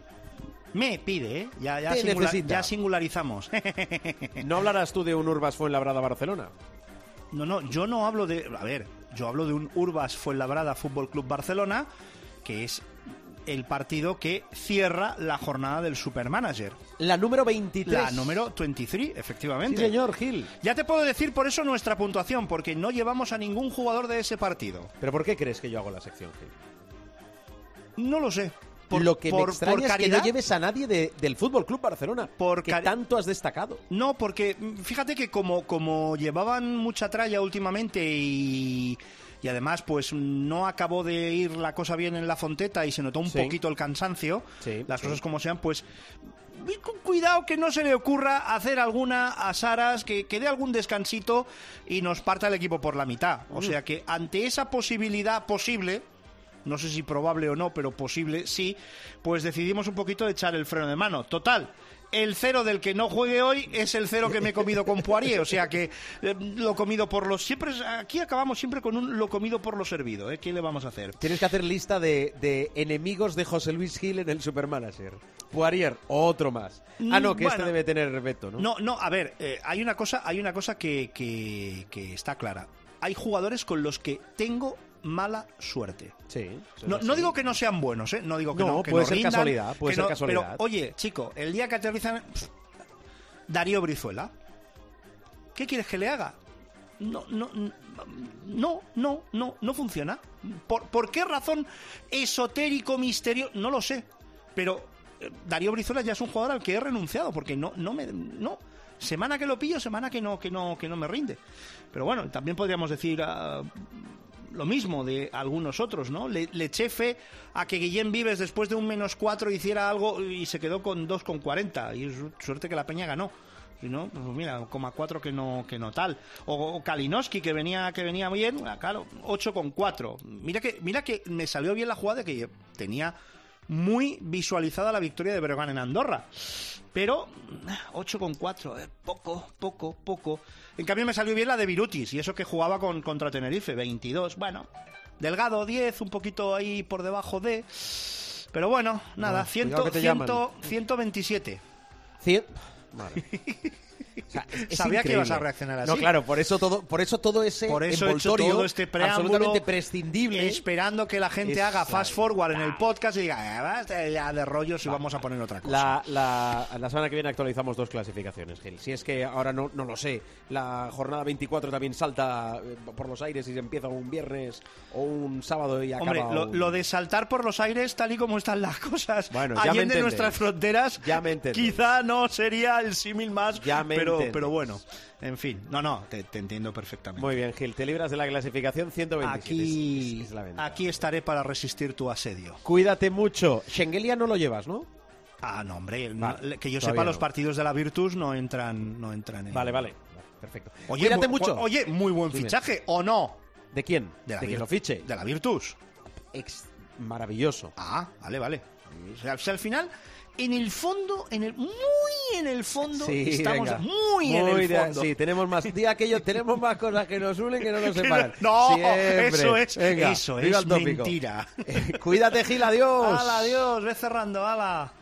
Me pide, ¿eh? Ya, ya, Te singula- necesita. ya singularizamos. No hablarás tú de un Urbas Fuenlabrada Barcelona. no, no, yo no hablo de... A ver, yo hablo de un Urbas Fuenlabrada Fútbol Club Barcelona, que es el partido que cierra la jornada del Supermanager. La número 23. La número 23, Sí, efectivamente. señor Gil. Ya te puedo decir por eso nuestra puntuación, porque no llevamos a ningún jugador de ese partido. ¿Pero por qué crees que yo hago la sección, Gil? No lo sé. Por- Lo que por- me extraña por es que no lleves a nadie de- del Fútbol Club Barcelona, Por que cari- tanto has destacado. No, porque mm, fíjate que como, como llevaban mucha tralla últimamente y, y además pues no acabó de ir la cosa bien en la fonteta y se notó un Sí. poquito el cansancio, Sí, las sí. cosas como sean, pues con cuidado que no se le ocurra hacer alguna a Saras que, que dé algún descansito y nos parta el equipo por la mitad. O Mm. sea que ante esa posibilidad posible, no sé si probable o no, pero posible sí, pues decidimos un poquito de echar el freno de mano. Total, el cero del que no juegue hoy es el cero que me he comido con Poirier, o sea que eh, lo comido por los... Siempre Aquí acabamos siempre con un lo comido por lo servido, ¿eh? ¿Qué le vamos a hacer? Tienes que hacer lista de, de enemigos de José Luis Gil en el Supermanager. Poirier, otro más. Ah, no, que este debe tener veto, ¿no? No, no, a ver, eh, hay una cosa, hay una cosa que, que, que está clara. Hay jugadores con los que tengo mala suerte. Sí. No, no digo que no sean buenos, ¿eh? No digo que No, no, que puede no ser rindan, casualidad, puede que ser no- casualidad. Pero, oye, chico, el día que aterrizan... pff, Darío Brizuela. ¿Qué quieres que le haga? No, no, no, no, no, no funciona. ¿Por, por qué razón esotérico, misterio? No lo sé. Pero eh, Darío Brizuela ya es un jugador al que he renunciado porque no, no me, no. Semana que lo pillo, semana que no, que no, que no me rinde. Pero bueno, también podríamos decir lo mismo de algunos otros, ¿no? Le, le eché fe a que Guillén Vives después de un menos cuatro hiciera algo y se quedó con dos con cuarenta. Y su- suerte que la Peña ganó. Si no, pues mira, coma cuatro que no, que no tal. O, o Kalinowski que venía, que venía bien, ah, claro, 8 con 4. Mira que, mira que me salió bien la jugada que tenía muy visualizada la victoria de Breogán en Andorra. Pero 8 con 4, eh, poco, poco, poco. En cambio me salió bien la de Virutis y eso que jugaba con, contra Tenerife, 22. Bueno, Delgado 10, un poquito ahí por debajo de... Pero bueno, nada, Bueno, 100, cuidado que te 100, llaman. 127. Cien- Vale. O sea, es- es Sabía que ibas a reaccionar así. No, claro, por eso todo, por eso todo ese Por eso he todo este preámbulo absolutamente prescindible. esperando que la gente haga fast forward en el podcast y diga, "Ah, basta ya de rollos y vamos a poner otra cosa. La, la, la semana que viene actualizamos dos clasificaciones, Gil. Si es que ahora no, no lo sé, la jornada 24 también salta eh, por los aires y se empieza un viernes o un sábado y acaba Hombre, lo, un- lo de saltar por los aires, tal y como están las cosas, Bueno, allende nuestras fronteras, Ya me quizá no sería el símil más, Ya me pero, pero bueno, en fin, no, no, te, te entiendo perfectamente. Muy bien, Gil, te libras de la clasificación 127. Aquí, Es- es la venta. aquí estaré para resistir tu asedio. Cuídate mucho. Schengelia no lo llevas, ¿no? Ah, no, hombre, Vale, que yo sepa, no. los partidos de la Virtus no entran, no entran en... Vale, vale. Perfecto. Oye, Cuídate mu- mucho. Oye, muy buen Dime. fichaje, ¿o no? ¿De quién? De la Vir- lo fiche. De la Virtus. Ex- maravilloso. Ah, vale, vale. O sea, al final, en el fondo, en el muy en el fondo, Sí, estamos venga. muy, en el de- fondo. Sí, tenemos más. Di aquello, tenemos más cosas que nos unen que no nos separan. no, Siempre. eso es- Venga, eso mentira. Eh, Cuídate, Gil, adiós. ¡Hala, adiós! Ve cerrando, hala.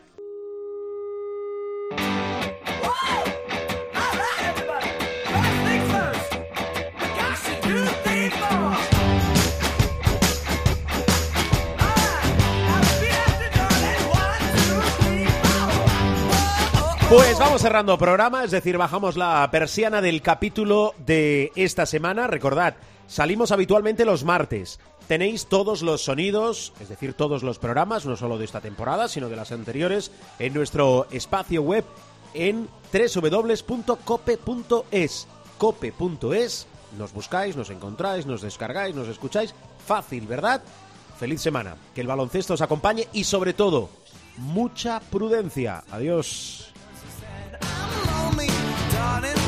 Pues vamos cerrando programa, es decir, bajamos la persiana del capítulo de esta semana. Recordad, salimos habitualmente los martes. Tenéis todos los sonidos, es decir, todos los programas, no solo de esta temporada, sino de las anteriores, en nuestro espacio web en www.cope.es. Cope.es, nos buscáis, nos encontráis, nos descargáis, nos escucháis. Fácil, ¿verdad? Feliz semana, que el baloncesto os acompañe y sobre todo, mucha prudencia. Adiós. Lonely, darling.